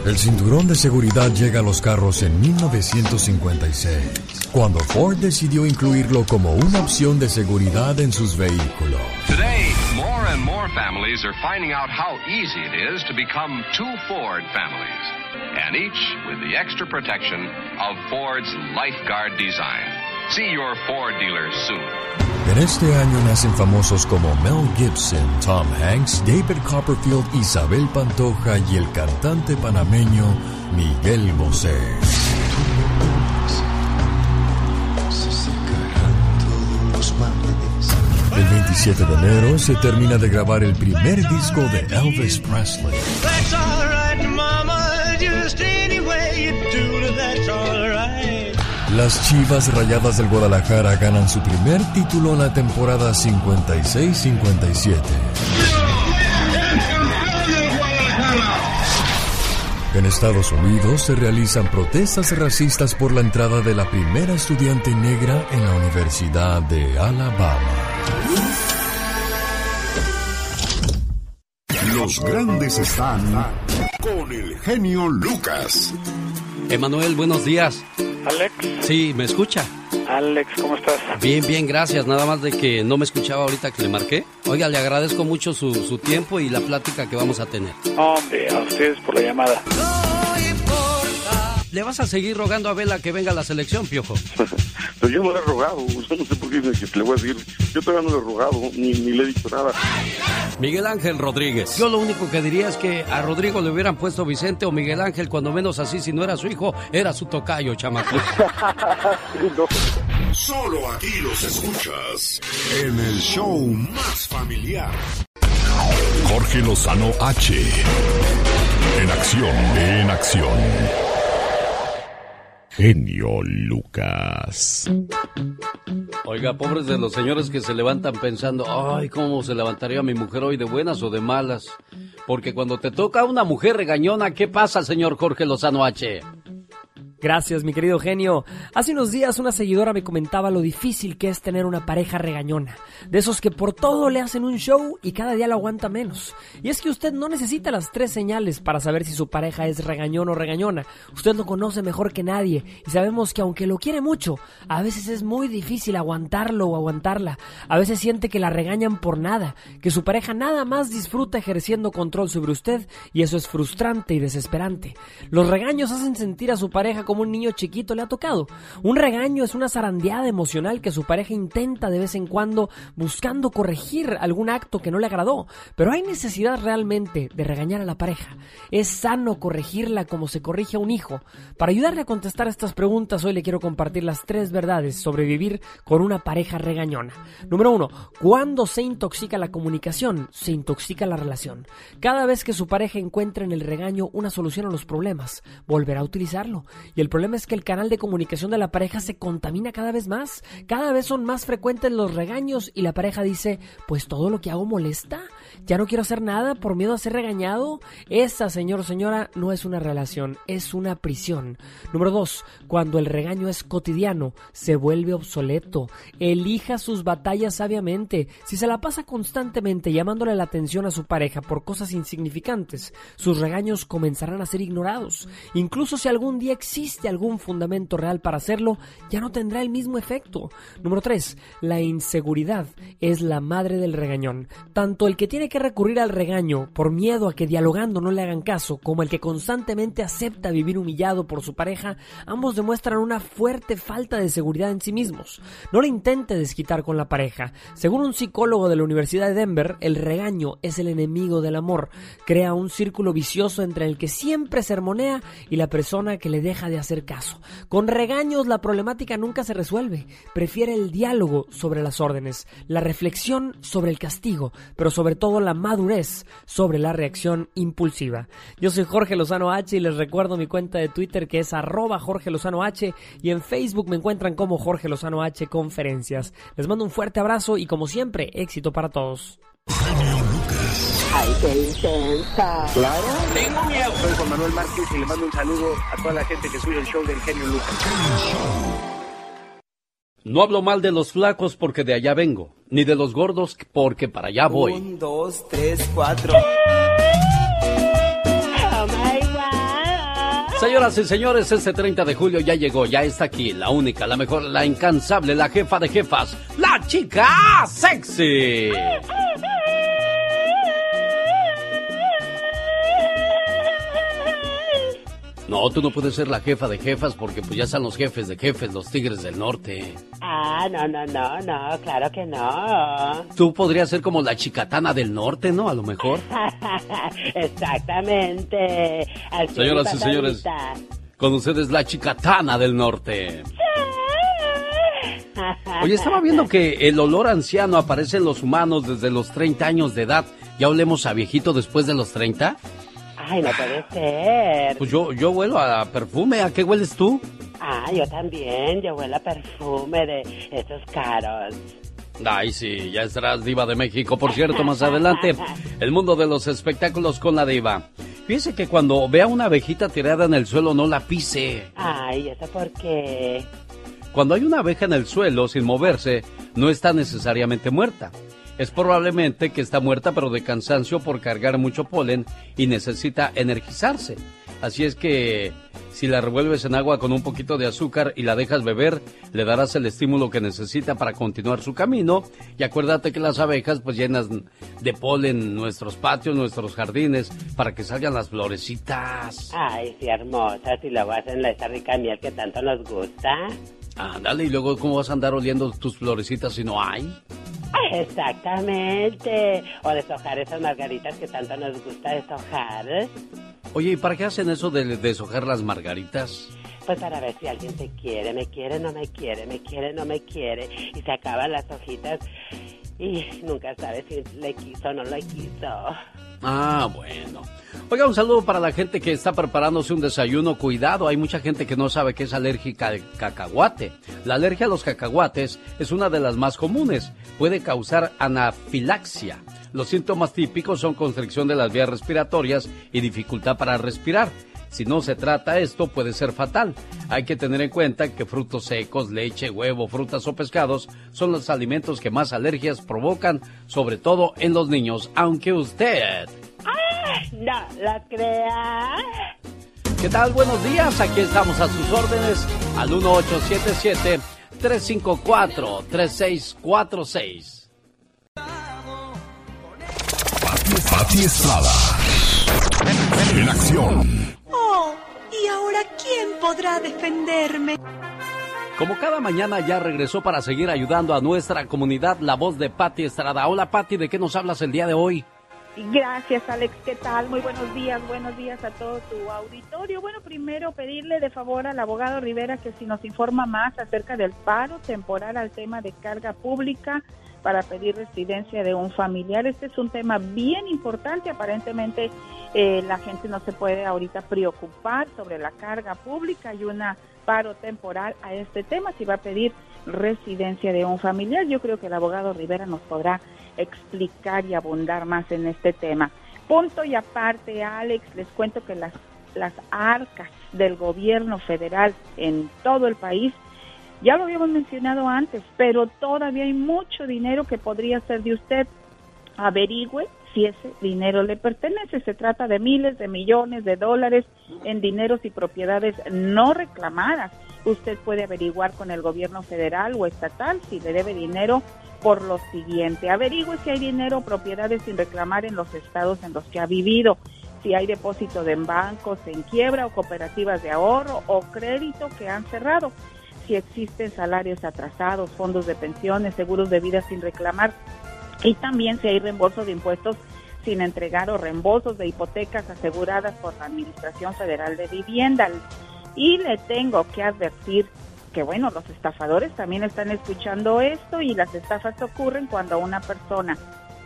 El cinturón de seguridad llega a los carros en 1956, cuando Ford decidió incluirlo como una opción de seguridad en sus vehículos. Today, more and more families are finding out how easy it is to become two Ford families, and each with the extra protection of Ford's Lifeguard design. See your Ford dealer soon. En este año nacen famosos como Mel Gibson, Tom Hanks, David Copperfield, Isabel Pantoja y el cantante panameño Miguel Bosé. 27 de enero se termina de grabar el primer disco de Elvis Presley. Las Chivas Rayadas del Guadalajara ganan su primer título en la temporada 56-57. En Estados Unidos se realizan protestas racistas por la entrada de la primera estudiante negra en la Universidad de Alabama. Los grandes están con el genio Lucas. Emanuel, buenos días. Alex. Sí, ¿me escucha? Alex, ¿cómo estás? Bien, bien, gracias. Nada más de que no me escuchaba ahorita que le marqué. Oiga, le agradezco mucho su, su tiempo y la plática que vamos a tener. Hombre, a ustedes por la llamada. ¿Le vas a seguir rogando a Vela que venga a la selección, Piojo? Pero yo no le he rogado, usted no sé por qué le voy a decir. Yo todavía no le he rogado, ni, ni le he dicho nada. Miguel Ángel Rodríguez. Yo lo único que diría es que a Rodrigo le hubieran puesto Vicente o Miguel Ángel, cuando menos así, si no era su hijo, era su tocayo, chamaco. Solo aquí los escuchas en el show más familiar. Jorge Lozano H. En acción, en acción. Genio Lucas. Oiga, pobres de los señores que se levantan pensando, ay, ¿cómo se levantaría mi mujer hoy de buenas o de malas? Porque cuando te toca una mujer regañona, ¿qué pasa, señor Jorge Lozano H? Gracias, mi querido genio. Hace unos días una seguidora me comentaba lo difícil que es tener una pareja regañona. De esos que por todo le hacen un show y cada día lo aguanta menos. Y es que usted no necesita las tres señales para saber si su pareja es regañón o regañona. Usted lo conoce mejor que nadie y sabemos que aunque lo quiere mucho, a veces es muy difícil aguantarlo o aguantarla. A veces siente que la regañan por nada, que su pareja nada más disfruta ejerciendo control sobre usted y eso es frustrante y desesperante. Los regaños hacen sentir a su pareja como un niño chiquito le ha tocado. Un regaño es una zarandeada emocional que su pareja intenta de vez en cuando buscando corregir algún acto que no le agradó. Pero hay necesidad realmente de regañar a la pareja. Es sano corregirla como se corrige a un hijo. Para ayudarle a contestar estas preguntas, hoy le quiero compartir las tres verdades sobre vivir con una pareja regañona. Número uno, cuando se intoxica la comunicación, se intoxica la relación. Cada vez que su pareja encuentre en el regaño una solución a los problemas, volverá a utilizarlo. Y el problema es que el canal de comunicación de la pareja se contamina cada vez más. Cada vez son más frecuentes los regaños y la pareja dice, pues todo lo que hago molesta. Ya no quiero hacer nada por miedo a ser regañado. Esa, señor o señora, no es una relación, es una prisión. Número dos, cuando el regaño es cotidiano, se vuelve obsoleto. Elija sus batallas sabiamente. Si se la pasa constantemente llamándole la atención a su pareja por cosas insignificantes, sus regaños comenzarán a ser ignorados. Incluso si algún día existe algún fundamento real para hacerlo, ya no tendrá el mismo efecto. Número 3. La inseguridad es la madre del regañón. Tanto el que tiene que recurrir al regaño por miedo a que dialogando no le hagan caso, como el que constantemente acepta vivir humillado por su pareja, ambos demuestran una fuerte falta de seguridad en sí mismos. No le intente desquitar con la pareja. Según un psicólogo de la Universidad de Denver, el regaño es el enemigo del amor. Crea un círculo vicioso entre el que siempre sermonea y la persona que le deja de hacer caso. Con regaños la problemática nunca se resuelve. Prefiere el diálogo sobre las órdenes, la reflexión sobre el castigo, pero sobre todo la madurez sobre la reacción impulsiva. Yo soy Jorge Lozano H y les recuerdo mi cuenta de Twitter que es arroba Jorge Lozano H y en Facebook me encuentran como Jorge Lozano H Conferencias. Les mando un fuerte abrazo y como siempre, éxito para todos. Ay, qué intensa. Claro. Tengo miedo. Soy Juan Manuel Márquez y le mando un saludo a toda la gente que sube el show del genio Lucas. No hablo mal de los flacos porque de allá vengo, ni de los gordos porque para allá voy. Un, dos, tres, cuatro. Señoras y señores, este 30 de julio ya llegó, ya está aquí, la única, la mejor, la incansable, la jefa de jefas, la chica sexy. No, tú no puedes ser la jefa de jefas porque pues ya están los jefes de jefes, los tigres del norte. Ah, no, no, no, no, claro que no. Tú podrías ser como la chicatana del norte, ¿no? A lo mejor. Exactamente. Señoras y señores, con ustedes la chicatana del norte. Oye, estaba viendo que el olor anciano aparece en los humanos desde los 30 años de edad. ¿Ya olemos a viejito después de los 30? Ay, no puede ser. Pues yo, yo huelo a perfume. ¿A qué hueles tú? Ah, yo también. Yo huelo a perfume de esos caros. Ay, sí, ya estarás diva de México. Por cierto, más adelante, el mundo de los espectáculos con la diva. Fíjese que cuando vea una abejita tirada en el suelo, no la pise. Ay, ¿eso por qué? Cuando hay una abeja en el suelo sin moverse, no está necesariamente muerta. Es probablemente que está muerta pero de cansancio por cargar mucho polen y necesita energizarse. Así es que si la revuelves en agua con un poquito de azúcar y la dejas beber, le darás el estímulo que necesita para continuar su camino. Y acuérdate que las abejas pues llenan de polen nuestros patios, nuestros jardines, para que salgan las florecitas. Ay, sí, hermosa. Si luego hacen la- esa rica miel que tanto nos gusta. Ándale, y luego cómo vas a andar oliendo tus florecitas si no hay. Exactamente. O deshojar esas margaritas que tanto nos gusta deshojar. Oye, ¿y para qué hacen eso de deshojar las margaritas? Pues para ver si alguien te quiere, me quiere, no me quiere, me quiere, no me quiere. Y se acaban las hojitas y nunca sabes si le quiso o no le quiso. Ah, bueno. Oiga, un saludo para la gente que está preparándose un desayuno. Cuidado, hay mucha gente que no sabe que es alérgica al cacahuate. La alergia a los cacahuates es una de las más comunes. Puede causar anafilaxia. Los síntomas típicos son constricción de las vías respiratorias y dificultad para respirar. Si no se trata esto, puede ser fatal. Hay que tener en cuenta que frutos secos, leche, huevo, frutas o pescados son los alimentos que más alergias provocan, sobre todo en los niños, aunque usted... ¡Ah! No la crea. ¿Qué tal? Buenos días, aquí estamos a sus órdenes al 1877-354-3646. Pati Estrada. En acción. Oh, ¿y ahora ¿quién podrá defenderme? Como cada mañana ya regresó para seguir ayudando a nuestra comunidad la voz de Patti Estrada. Hola Patti, ¿de qué nos hablas el día de hoy? Gracias, Alex. ¿Qué tal? Muy buenos días. Buenos días a todo tu auditorio. Bueno, primero pedirle de favor al abogado Rivera que si nos informa más acerca del paro temporal al tema de carga pública para pedir residencia de un familiar. Este es un tema bien importante. Aparentemente eh, la gente no se puede ahorita preocupar sobre la carga pública. Hay una paro temporal a este tema. Si va a pedir residencia de un familiar, yo creo que el abogado Rivera nos podrá explicar y abundar más en este tema. Punto y aparte, Alex, les cuento que las, las arcas del gobierno federal en todo el país, ya lo habíamos mencionado antes, pero todavía hay mucho dinero que podría ser de usted. Averigüe si ese dinero le pertenece. Se trata de miles de millones de dólares en dineros y propiedades no reclamadas. Usted puede averiguar con el gobierno federal o estatal si le debe dinero por lo siguiente. Averigüe si hay dinero o propiedades sin reclamar en los estados en los que ha vivido, si hay depósito de en bancos en quiebra o cooperativas de ahorro o crédito que han cerrado, si existen salarios atrasados, fondos de pensiones, seguros de vida sin reclamar y también si hay reembolso de impuestos sin entregar o reembolsos de hipotecas aseguradas por la Administración Federal de Vivienda. Y le tengo que advertir que bueno, los estafadores también están escuchando esto y las estafas ocurren cuando una persona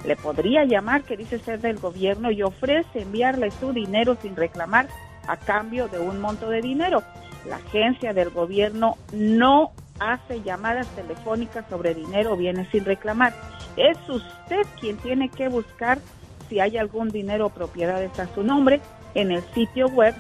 le podría llamar que dice ser del gobierno y ofrece enviarle su dinero sin reclamar a cambio de un monto de dinero. La agencia del gobierno no hace llamadas telefónicas sobre dinero o bienes sin reclamar. Es usted quien tiene que buscar si hay algún dinero o propiedades a su nombre en el sitio web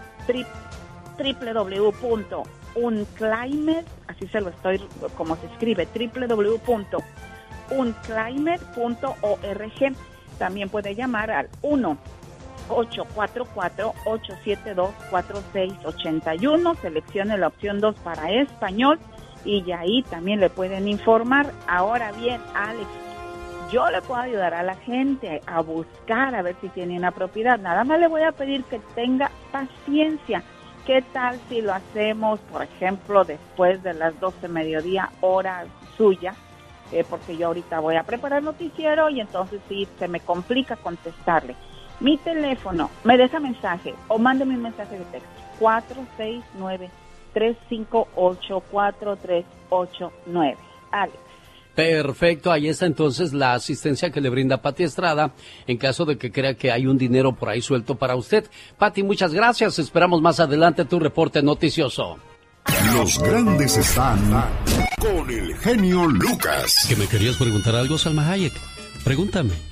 www.unclimate, así se lo estoy como se escribe, www.unclimate.org. También puede llamar al 1 844-872-4681. Seleccione la opción 2 para español y ahí también le pueden informar. Ahora bien, Alex, yo le puedo ayudar a la gente a buscar a ver si tiene una propiedad. Nada más le voy a pedir que tenga paciencia. ¿Qué tal si lo hacemos, por ejemplo, después de las 12 mediodía, hora suya? Eh, porque yo ahorita voy a preparar noticiero y entonces sí, se me complica contestarle. Mi teléfono, me deja mensaje o mándeme un mensaje de texto. 469-358-4389. Alex. Perfecto, ahí está entonces la asistencia que le brinda Pati Estrada en caso de que crea que hay un dinero por ahí suelto para usted. Pati, muchas gracias. Esperamos más adelante tu reporte noticioso. Los grandes están con el genio Lucas. ¿Que me querías preguntar algo, Salma Hayek? Pregúntame.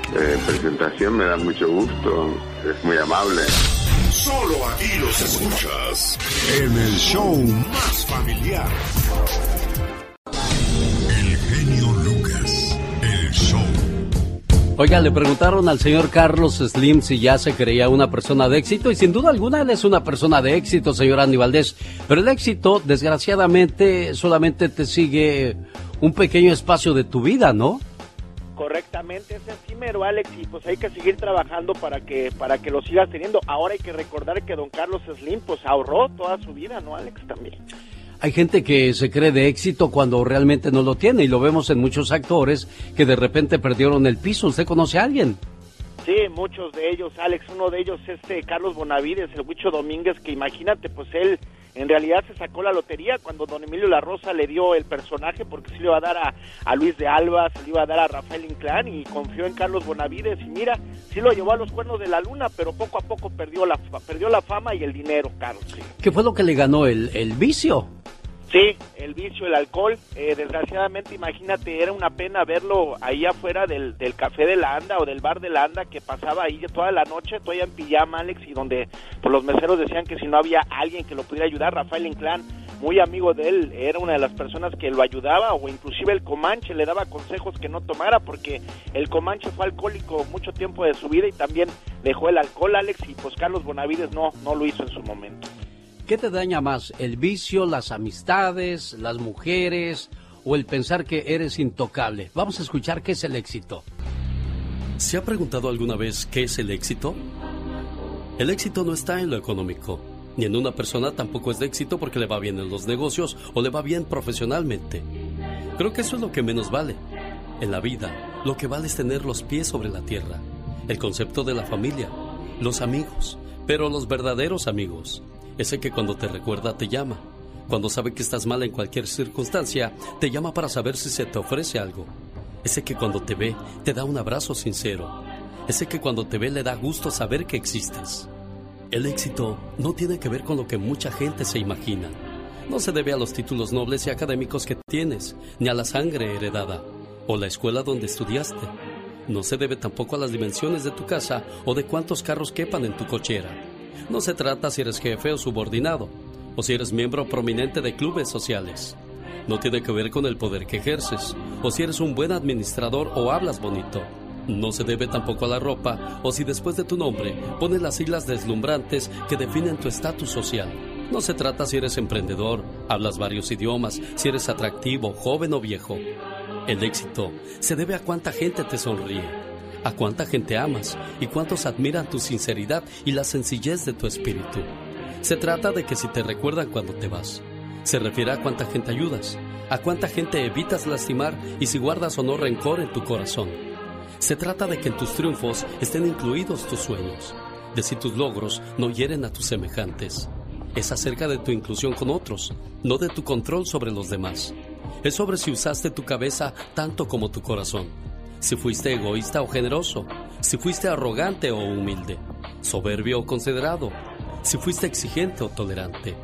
eh, presentación, me da mucho gusto, es muy amable. Solo aquí los escuchas en el show más familiar. El genio Lucas, el show. Oiga, le preguntaron al señor Carlos Slim si ya se creía una persona de éxito y sin duda alguna él es una persona de éxito, señor Andy Valdés. Pero el éxito, desgraciadamente, solamente te sigue un pequeño espacio de tu vida, ¿no? Correctamente, es efímero, Alex, y pues hay que seguir trabajando para que para que lo sigas teniendo. Ahora hay que recordar que don Carlos Slim pues ahorró toda su vida, ¿no, Alex? También. Hay gente que se cree de éxito cuando realmente no lo tiene y lo vemos en muchos actores que de repente perdieron el piso. ¿Usted conoce a alguien? Sí, muchos de ellos, Alex, uno de ellos es este Carlos Bonavides, el Huicho Domínguez, que imagínate, pues él en realidad se sacó la lotería cuando don Emilio La Rosa le dio el personaje porque se le iba a dar a, a Luis de Alba, se le iba a dar a Rafael Inclán y confió en Carlos Bonavides y mira, sí lo llevó a los cuernos de la luna, pero poco a poco perdió la, perdió la fama y el dinero, Carlos. ¿Qué fue lo que le ganó el, el vicio? Sí, el vicio, el alcohol. Eh, desgraciadamente, imagínate, era una pena verlo ahí afuera del, del café de la Anda o del bar de la Anda que pasaba ahí toda la noche, todavía en pijama, Alex, y donde por los meseros decían que si no había alguien que lo pudiera ayudar, Rafael Inclán muy amigo de él, era una de las personas que lo ayudaba o inclusive el Comanche le daba consejos que no tomara porque el Comanche fue alcohólico mucho tiempo de su vida y también dejó el alcohol, Alex, y pues Carlos Bonavides no, no lo hizo en su momento. ¿Qué te daña más, el vicio, las amistades, las mujeres o el pensar que eres intocable? Vamos a escuchar qué es el éxito. ¿Se ha preguntado alguna vez qué es el éxito? El éxito no está en lo económico, ni en una persona tampoco es de éxito porque le va bien en los negocios o le va bien profesionalmente. Creo que eso es lo que menos vale. En la vida, lo que vale es tener los pies sobre la tierra, el concepto de la familia, los amigos, pero los verdaderos amigos, ese que cuando te recuerda te llama, cuando sabe que estás mal en cualquier circunstancia, te llama para saber si se te ofrece algo, ese que cuando te ve te da un abrazo sincero, ese que cuando te ve le da gusto saber que existes. El éxito no tiene que ver con lo que mucha gente se imagina. No se debe a los títulos nobles y académicos que tienes, ni a la sangre heredada, o la escuela donde estudiaste. No se debe tampoco a las dimensiones de tu casa o de cuántos carros quepan en tu cochera. No se trata si eres jefe o subordinado, o si eres miembro prominente de clubes sociales. No tiene que ver con el poder que ejerces, o si eres un buen administrador o hablas bonito. No se debe tampoco a la ropa o si después de tu nombre pones las siglas deslumbrantes que definen tu estatus social. No se trata si eres emprendedor, hablas varios idiomas, si eres atractivo, joven o viejo. El éxito se debe a cuánta gente te sonríe, a cuánta gente amas y cuántos admiran tu sinceridad y la sencillez de tu espíritu. Se trata de que si te recuerdan cuando te vas, se refiere a cuánta gente ayudas, a cuánta gente evitas lastimar y si guardas o no rencor en tu corazón. Se trata de que en tus triunfos estén incluidos tus sueños, de si tus logros no hieren a tus semejantes. Es acerca de tu inclusión con otros, no de tu control sobre los demás. Es sobre si usaste tu cabeza tanto como tu corazón, si fuiste egoísta o generoso, si fuiste arrogante o humilde, soberbio o considerado, si fuiste exigente o tolerante.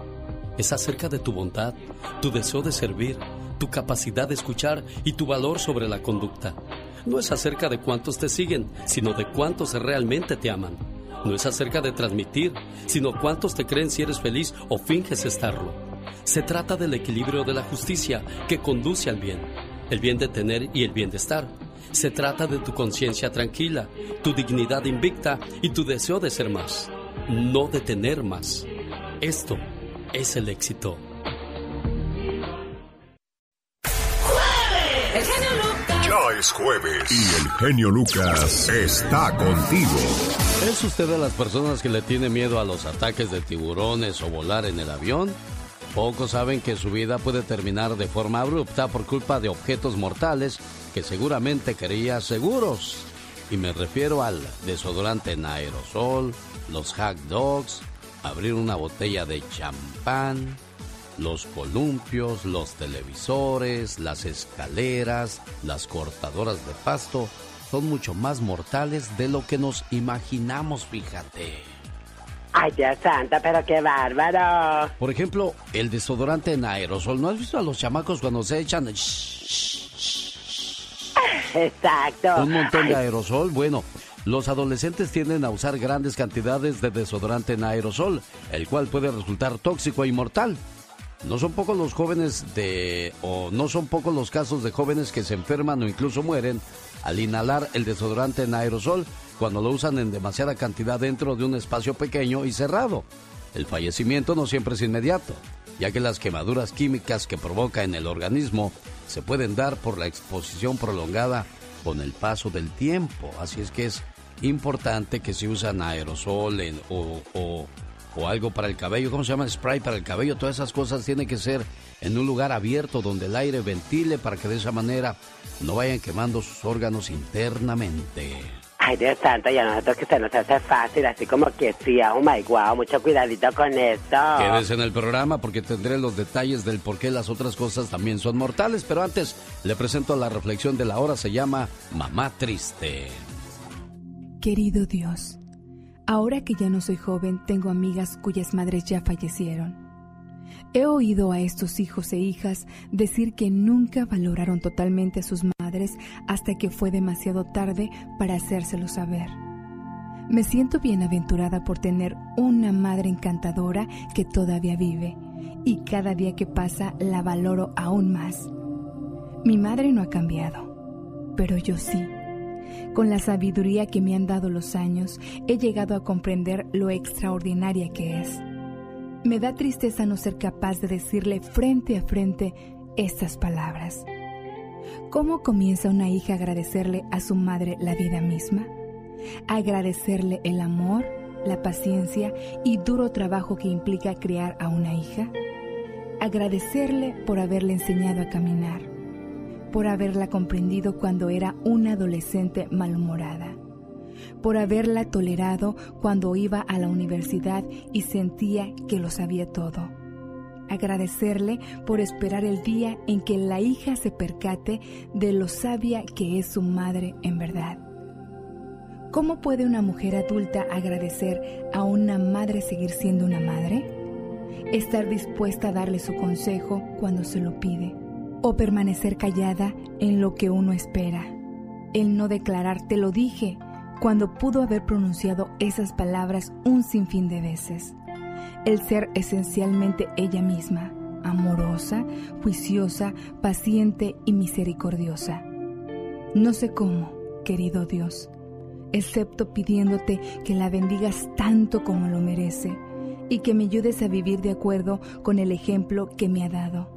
Es acerca de tu bondad, tu deseo de servir, tu capacidad de escuchar y tu valor sobre la conducta. No es acerca de cuántos te siguen, sino de cuántos realmente te aman. No es acerca de transmitir, sino cuántos te creen si eres feliz o finges estarlo. Se trata del equilibrio de la justicia que conduce al bien, el bien de tener y el bien de estar. Se trata de tu conciencia tranquila, tu dignidad invicta y tu deseo de ser más, no de tener más. Esto es el éxito. Ya es jueves y el genio Lucas está contigo. ¿Es usted de las personas que le tiene miedo a los ataques de tiburones o volar en el avión? Pocos saben que su vida puede terminar de forma abrupta por culpa de objetos mortales que seguramente creía seguros. Y me refiero al desodorante en aerosol, los hack dogs, abrir una botella de champán, los columpios, los televisores, las escaleras, las cortadoras de pasto, son mucho más mortales de lo que nos imaginamos, fíjate. Ay, Dios santa, pero qué bárbaro. Por ejemplo, el desodorante en aerosol. ¿No has visto a los chamacos cuando se echan Exacto. un montón de aerosol? Bueno, los adolescentes tienden a usar grandes cantidades de desodorante en aerosol, el cual puede resultar tóxico e mortal. No son pocos los jóvenes de o no son pocos los casos de jóvenes que se enferman o incluso mueren al inhalar el desodorante en aerosol cuando lo usan en demasiada cantidad dentro de un espacio pequeño y cerrado. El fallecimiento no siempre es inmediato, ya que las quemaduras químicas que provoca en el organismo se pueden dar por la exposición prolongada con el paso del tiempo. Así es que es importante que si usan aerosol o, o- o algo para el cabello, ¿cómo se llama? Spray para el cabello, todas esas cosas tienen que ser en un lugar abierto donde el aire ventile para que de esa manera no vayan quemando sus órganos internamente. Ay, Dios santo, y a nosotros que se nos hace fácil, así como que sí, oh my wow, mucho cuidadito con esto. Quédese en el programa porque tendré los detalles del por qué las otras cosas también son mortales, pero antes le presento la reflexión de la hora, se llama Mamá Triste. Querido Dios, ahora que ya no soy joven, tengo amigas cuyas madres ya fallecieron. He oído a estos hijos e hijas decir que nunca valoraron totalmente a sus madres hasta que fue demasiado tarde para hacérselo saber. Me siento bienaventurada por tener una madre encantadora que todavía vive y cada día que pasa la valoro aún más. Mi madre no ha cambiado, pero yo sí. Con la sabiduría que me han dado los años, he llegado a comprender lo extraordinaria que es. Me da tristeza no ser capaz de decirle frente a frente estas palabras. ¿Cómo comienza una hija a agradecerle a su madre la vida misma? agradecerle el amor, la paciencia y duro trabajo que implica criar a una hija, agradecerle por haberle enseñado a caminar, por haberla comprendido cuando era una adolescente malhumorada, por haberla tolerado cuando iba a la universidad y sentía que lo sabía todo. Agradecerle por esperar el día en que la hija se percate de lo sabia que es su madre en verdad ¿Cómo puede una mujer adulta agradecer a una madre seguir siendo una madre? Estar dispuesta a darle su consejo cuando se lo pide. O permanecer callada en lo que uno espera. El no declarar te lo dije cuando pudo haber pronunciado esas palabras un sinfín de veces. El ser esencialmente ella misma, amorosa, juiciosa, paciente y misericordiosa. No sé cómo, querido Dios, excepto pidiéndote que la bendigas tanto como lo merece y que me ayudes a vivir de acuerdo con el ejemplo que me ha dado.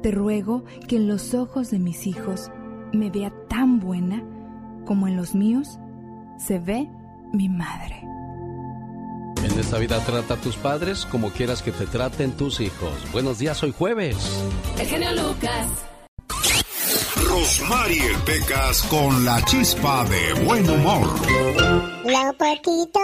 Te ruego que en los ojos de mis hijos me vea tan buena como en los míos se ve mi madre. En esta vida trata a tus padres como quieras que te traten tus hijos. Buenos días, hoy jueves. El genio Lucas. Rosmarie Pecas con la chispa de buen humor. La patita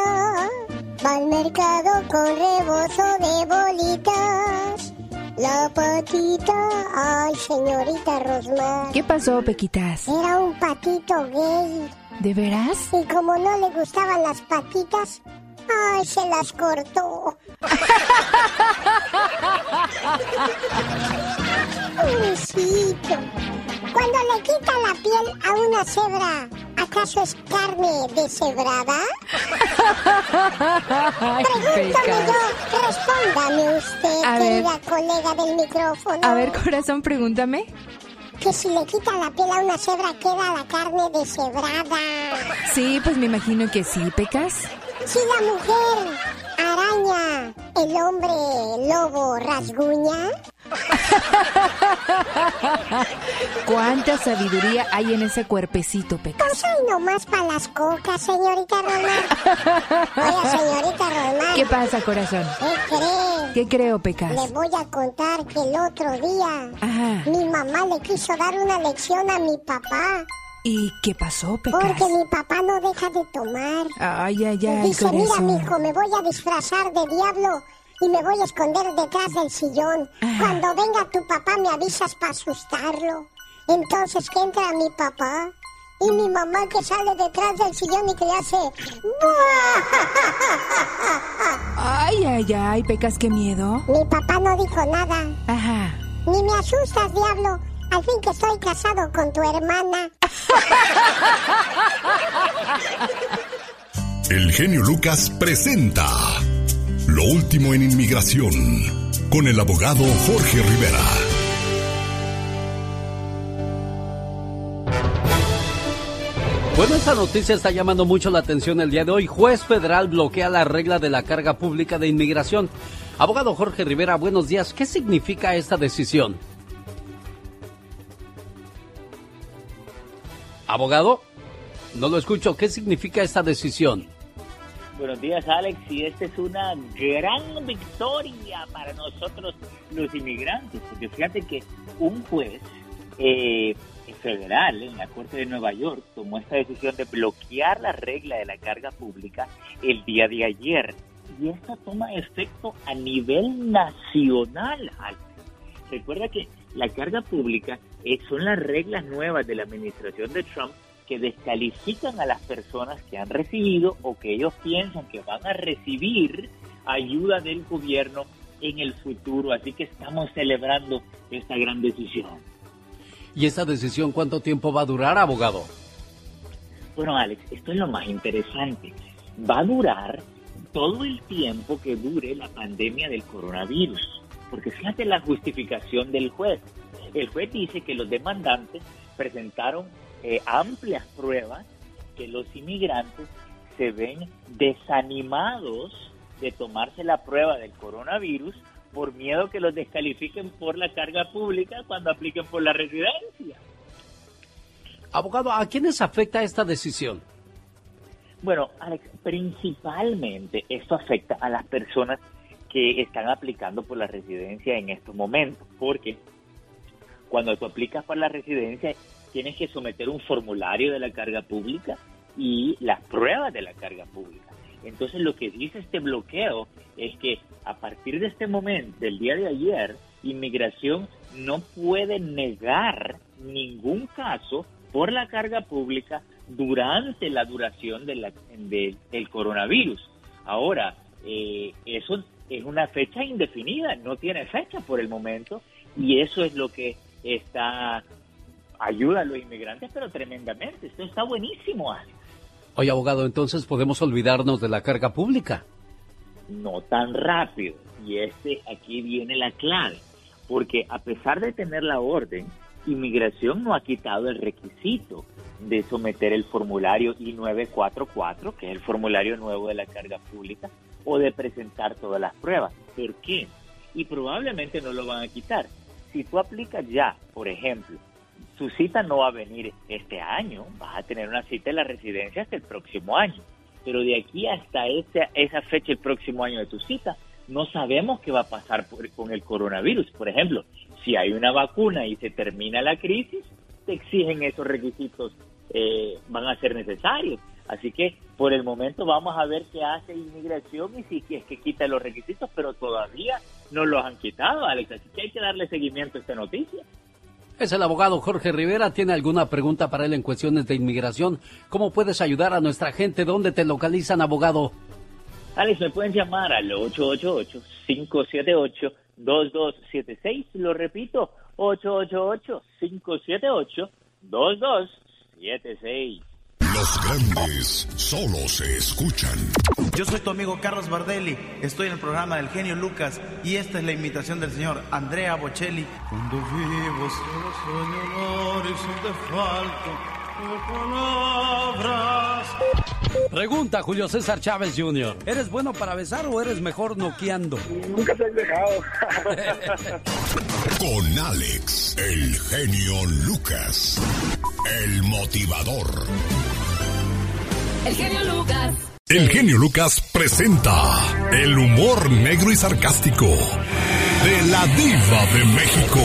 va al mercado con rebozo de bolitas. La patita, ay señorita Rosmar. ¿Qué pasó, Pequitas? Era un patito gay. ¿De veras? Y como no le gustaban las patitas, ay, se las cortó. Pobrecito. Cuando le quita la piel a una cebra, ¿acaso es carne deshebrada? Pregúntame yo, respóndame usted, A ver. querida colega del micrófono. A ver, corazón, pregúntame. Que si le quita la piel a una cebra, queda la carne deshebrada. Sí, pues me imagino que sí, Pecas. Si la mujer araña, el hombre lobo rasguña. ¿Cuánta sabiduría hay en ese cuerpecito, Pecas? No soy nomás para las cocas, señorita Romar. Oiga, señorita Romar. ¿Qué pasa, corazón? ¿Qué cree? ¿Qué creo, Pecas? Le voy a contar que el otro día Ajá. mi mamá le quiso dar una lección a mi papá. ¿Y qué pasó, Pecas? Porque mi papá no deja de tomar. Ay, ay, ay, Dice, mira, mijo, me voy a disfrazar de diablo y me voy a esconder detrás del sillón. Ah. Cuando venga tu papá me avisas para asustarlo. Entonces que entra mi papá y mi mamá que sale detrás del sillón y que le hace... Ay, ay, ay, Pecas, qué miedo. Mi papá no dijo nada. Ajá. Ni me asustas, diablo. Al fin que estoy casado con tu hermana. El genio Lucas presenta Lo último en inmigración con el abogado Jorge Rivera. Bueno, esta noticia está llamando mucho la atención el día de hoy. Juez federal bloquea la regla de la carga pública de inmigración. Abogado Jorge Rivera, buenos días. ¿Qué significa esta decisión? Abogado, no lo escucho. ¿Qué significa esta decisión? Buenos días, Alex. Y esta es una gran victoria para nosotros los inmigrantes, porque fíjate que un juez eh, federal en la Corte de Nueva York tomó esta decisión de bloquear la regla de la carga pública el día de ayer. Y esta toma efecto a nivel nacional, Alex. Recuerda que la carga pública eh, son las reglas nuevas de la administración de Trump que descalifican a las personas que han recibido o que ellos piensan que van a recibir ayuda del gobierno en el futuro. Así que estamos celebrando esta gran decisión. ¿Y esta decisión cuánto tiempo va a durar, abogado? Bueno, Alex, esto es lo más interesante. Va a durar todo el tiempo que dure la pandemia del coronavirus. Porque fíjate la justificación del juez. El juez dice que los demandantes presentaron eh, amplias pruebas que los inmigrantes se ven desanimados de tomarse la prueba del coronavirus por miedo que los descalifiquen por la carga pública cuando apliquen por la residencia. Abogado, ¿a quiénes afecta esta decisión? Bueno, Alex, principalmente esto afecta a las personas que están aplicando por la residencia en estos momentos, porque cuando tú aplicas por la residencia tienes que someter un formulario de la carga pública y las pruebas de la carga pública. Entonces lo que dice este bloqueo es que a partir de este momento, del día de ayer, inmigración no puede negar ningún caso por la carga pública durante la duración del coronavirus. Ahora, eh, eso es una fecha indefinida, no tiene fecha por el momento, y eso es lo que está ayuda a los inmigrantes, pero tremendamente. Esto está buenísimo, Alex. Oye, abogado, entonces podemos olvidarnos de la carga pública. no tan rápido. Y este aquí viene la clave, porque a pesar de tener la orden, inmigración no ha quitado el requisito de someter el formulario I-944, que es el formulario nuevo de la carga pública, o de presentar todas las pruebas. ¿Por qué? Y probablemente no lo van a quitar. Si tú aplicas ya, por ejemplo, tu cita no va a venir este año, vas a tener una cita en la residencia hasta el próximo año. Pero de aquí hasta esa, esa fecha, el próximo año de tu cita, no sabemos qué va a pasar por- con el coronavirus. Por ejemplo, si hay una vacuna y se termina la crisis, te exigen esos requisitos, eh, van a ser necesarios. Así que por el momento vamos a ver qué hace inmigración y si es que quita los requisitos, pero todavía no los han quitado, Alex. Así que hay que darle seguimiento a esta noticia. Es el abogado Jorge Rivera. ¿Tiene alguna pregunta para él en cuestiones de inmigración? ¿Cómo puedes ayudar a nuestra gente? ¿Dónde te localizan, abogado? Alex, me pueden llamar al 888-578-2276. Lo repito, 888-578-2276. Los grandes solo se escuchan. Yo soy tu amigo Carlos Bardelli, estoy en el programa del genio Lucas y esta es la imitación del señor Andrea Bocelli. Cuando vivo solo sueño un horizonte falto de palabras. Pregunta Julio César Chávez Jr. ¿Eres bueno para besar o eres mejor noqueando? Nunca te has dejado. Con Alex, el genio Lucas, el motivador. El genio Lucas. El genio Lucas presenta el humor negro y sarcástico de la diva de México.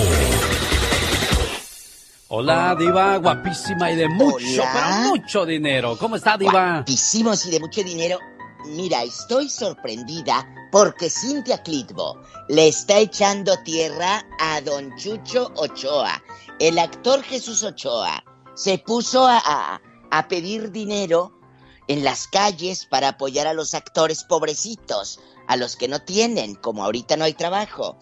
Hola, diva, guapísima y de mucho, Hola. pero mucho dinero. ¿Cómo está, diva? Guapísimos y de mucho dinero. Mira, estoy sorprendida porque Cintia Clitbo le está echando tierra a don Chucho Ochoa. El actor Jesús Ochoa se puso a, a- a pedir dinero en las calles para apoyar a los actores pobrecitos, a los que no tienen, como ahorita no hay trabajo.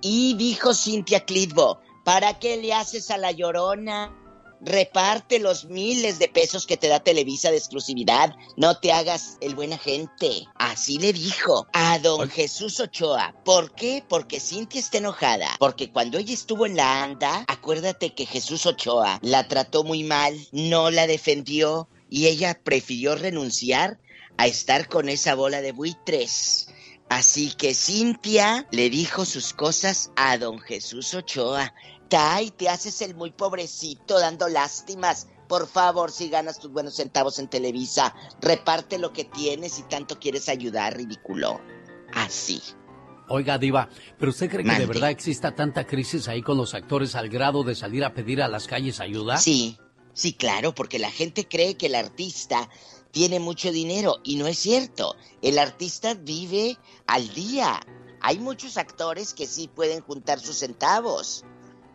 Y dijo Cintia Clitbo, ¿para qué le haces a la llorona? Reparte los miles de pesos que te da Televisa de exclusividad. No te hagas el buena gente. Así le dijo a don Jesús Ochoa. ¿Por qué? Porque Cintia está enojada. Porque cuando ella estuvo en la anda, acuérdate que Jesús Ochoa la trató muy mal, no la defendió y ella prefirió renunciar a estar con esa bola de buitres. Así que Cintia le dijo sus cosas a don Jesús Ochoa. Tay, te haces el muy pobrecito dando lástimas. Por favor, si ganas tus buenos centavos en Televisa, reparte lo que tienes y tanto quieres ayudar, ridículo. Así. Oiga, diva, ¿pero usted cree que de verdad exista tanta crisis ahí con los actores al grado de salir a pedir a las calles ayuda? Sí, sí, claro, porque la gente cree que el artista tiene mucho dinero y no es cierto. El artista vive al día. Hay muchos actores que sí pueden juntar sus centavos.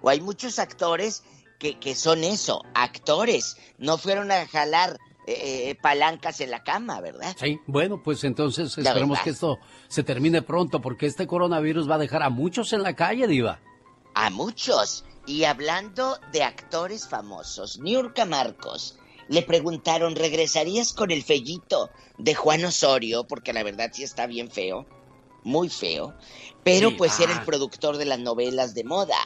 O hay muchos actores que, que son eso, actores. No fueron a jalar eh, eh, palancas en la cama, ¿verdad? Sí, bueno, pues entonces esperemos que esto se termine pronto porque este coronavirus va a dejar a muchos en la calle, diva. A muchos. Y hablando de actores famosos, Niurka Marcos, le preguntaron, ¿regresarías con el fellito de Juan Osorio? Porque la verdad sí está bien feo. muy feo, pero Sí, pues era el ah. productor de las novelas de moda.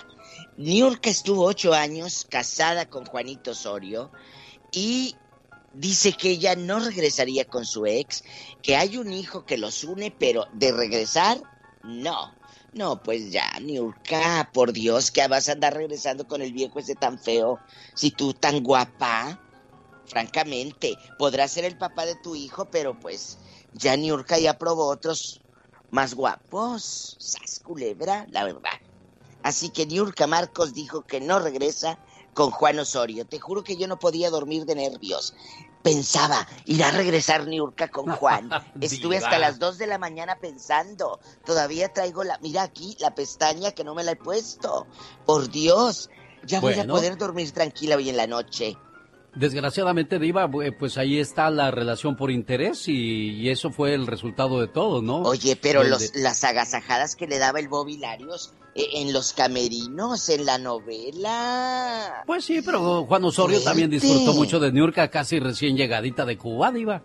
Niurka estuvo ocho años casada con Juanito Osorio y dice que ella no regresaría con su ex, que hay un hijo que los une, pero de regresar, no. No, pues ya, Niurka, por Dios, que vas a andar regresando con el viejo ese tan feo, si tú tan guapa. Francamente, podrá ser el papá de tu hijo, pero pues ya Niurka ya probó otros más guapos. Sas culebra, la verdad. Así que Niurka Marcos dijo que no regresa con Juan Osorio. Te juro que yo no podía dormir de nervios. Pensaba, ¿irá a regresar Niurka con Juan? Estuve hasta las 2 de la mañana pensando. Todavía traigo la, mira aquí, la pestaña que no me la he puesto. Por Dios, ya voy a poder dormir tranquila hoy en la noche. Desgraciadamente, Diva, bu- pues ahí está la relación por interés y, y eso fue el resultado de todo, ¿no? Oye, pero los, las agasajadas que le daba el Bobby Larios eh, en los camerinos, en la novela. Pues sí, pero Juan Osorio también disfrutó mucho de Niurka, casi recién llegadita de Cuba, Diva.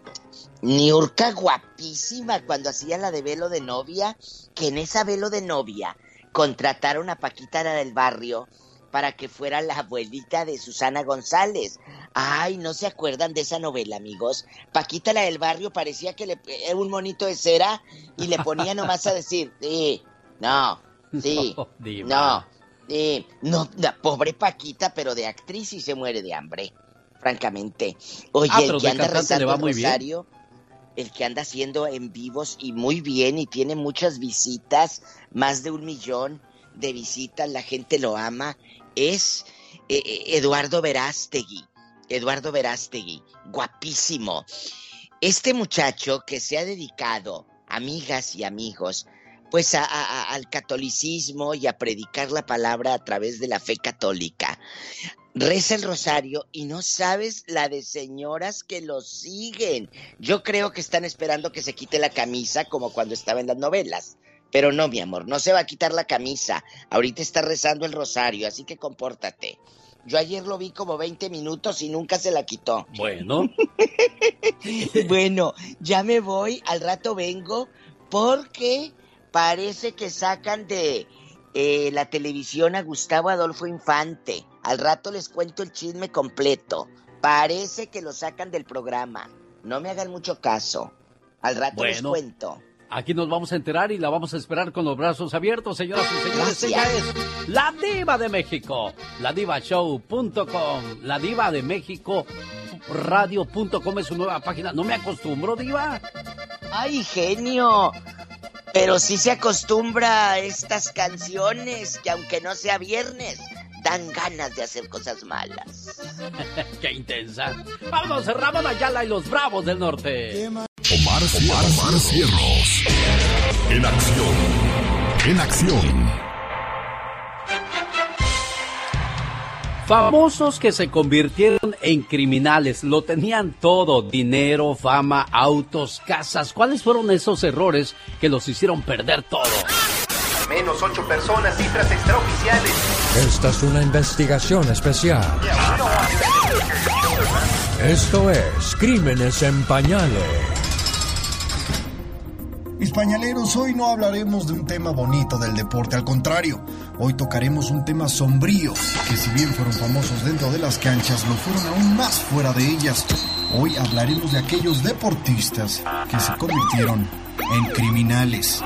Niurka guapísima cuando hacía la de velo de novia, que en esa velo de novia contrataron a Paquita la del barrio para que fuera la abuelita de Susana González. Ay, ¿no se acuerdan de esa novela, amigos? Paquita la del barrio parecía que le era un monito de cera y le ponía nomás a decir, sí, no, sí, No, sí, no, la pobre Paquita, pero de actriz y se muere de hambre, francamente. Oye, Ah, el que anda rezando va muy bien. rosario, el que anda haciendo en vivos y muy bien y tiene muchas visitas, más de un millón de visitas, la gente lo ama, es eh, eh, Eduardo Verástegui. Eduardo Verástegui, guapísimo. Este muchacho que se ha dedicado, amigas y amigos, pues a- al catolicismo y a predicar la palabra a través de la fe católica. Reza el rosario y no sabes la de señoras que lo siguen. Yo creo que están esperando que se quite la camisa como cuando estaba en las novelas. Pero no, mi amor, no se va a quitar la camisa. Ahorita está rezando el rosario, así que compórtate. Yo ayer lo vi como 20 minutos y nunca se la quitó. Bueno, Bueno, ya me voy, al rato vengo, porque parece que sacan de eh, la televisión a Gustavo Adolfo Infante. Al rato les cuento el chisme completo. Parece que lo sacan del programa. No me hagan mucho caso. Al rato les cuento. Aquí nos vamos a enterar y la vamos a esperar con los brazos abiertos, señoras y señores. Ella es la diva de México, ladivashow.com, la diva de México radio.com es su nueva página. No me acostumbro, diva. ¡Ay, genio! Pero sí se acostumbra a estas canciones que aunque no sea viernes, dan ganas de hacer cosas malas. Qué intensa. Vámonos, Ramón Ayala y los Bravos del Norte. Omar, Omar, Omar Cierros. En acción. En acción. Famosos que se convirtieron en criminales, lo tenían todo, dinero, fama, autos, casas. ¿Cuáles fueron esos errores que los hicieron perder todo? Al menos ocho personas, cifras extraoficiales. Esta es una investigación especial. Esto es Crímenes en Pañales. Mis hoy no hablaremos de un tema bonito del deporte, al contrario, hoy tocaremos un tema sombrío, que si bien fueron famosos dentro de las canchas, lo fueron aún más fuera de ellas. Hoy hablaremos de aquellos deportistas que se convirtieron en criminales.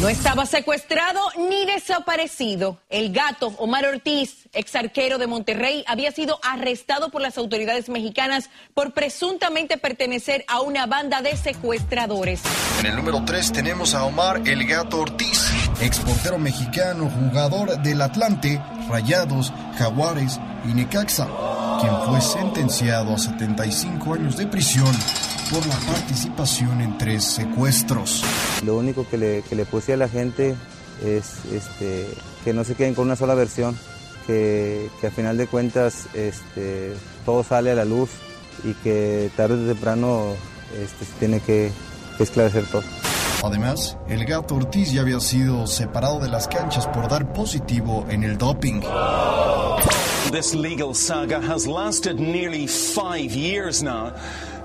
No estaba secuestrado ni desaparecido. El gato Omar Ortiz, ex arquero de Monterrey, había sido arrestado por las autoridades mexicanas por presuntamente pertenecer a una banda de secuestradores. En el número 3 tenemos a Omar El Gato Ortiz, exportero mexicano, jugador del Atlante, Rayados, Jaguares y Necaxa, quien fue sentenciado a 75 años de prisión por la participación en tres secuestros. Lo único que le, que le puse a la gente es este, que no se queden con una sola versión, que, que a final de cuentas este, todo sale a la luz y que tarde o temprano este, se tiene que, que esclarecer todo. Además, el gato Ortiz ya había sido separado de las canchas por dar positivo en el doping. This legal saga has lasted nearly five years now.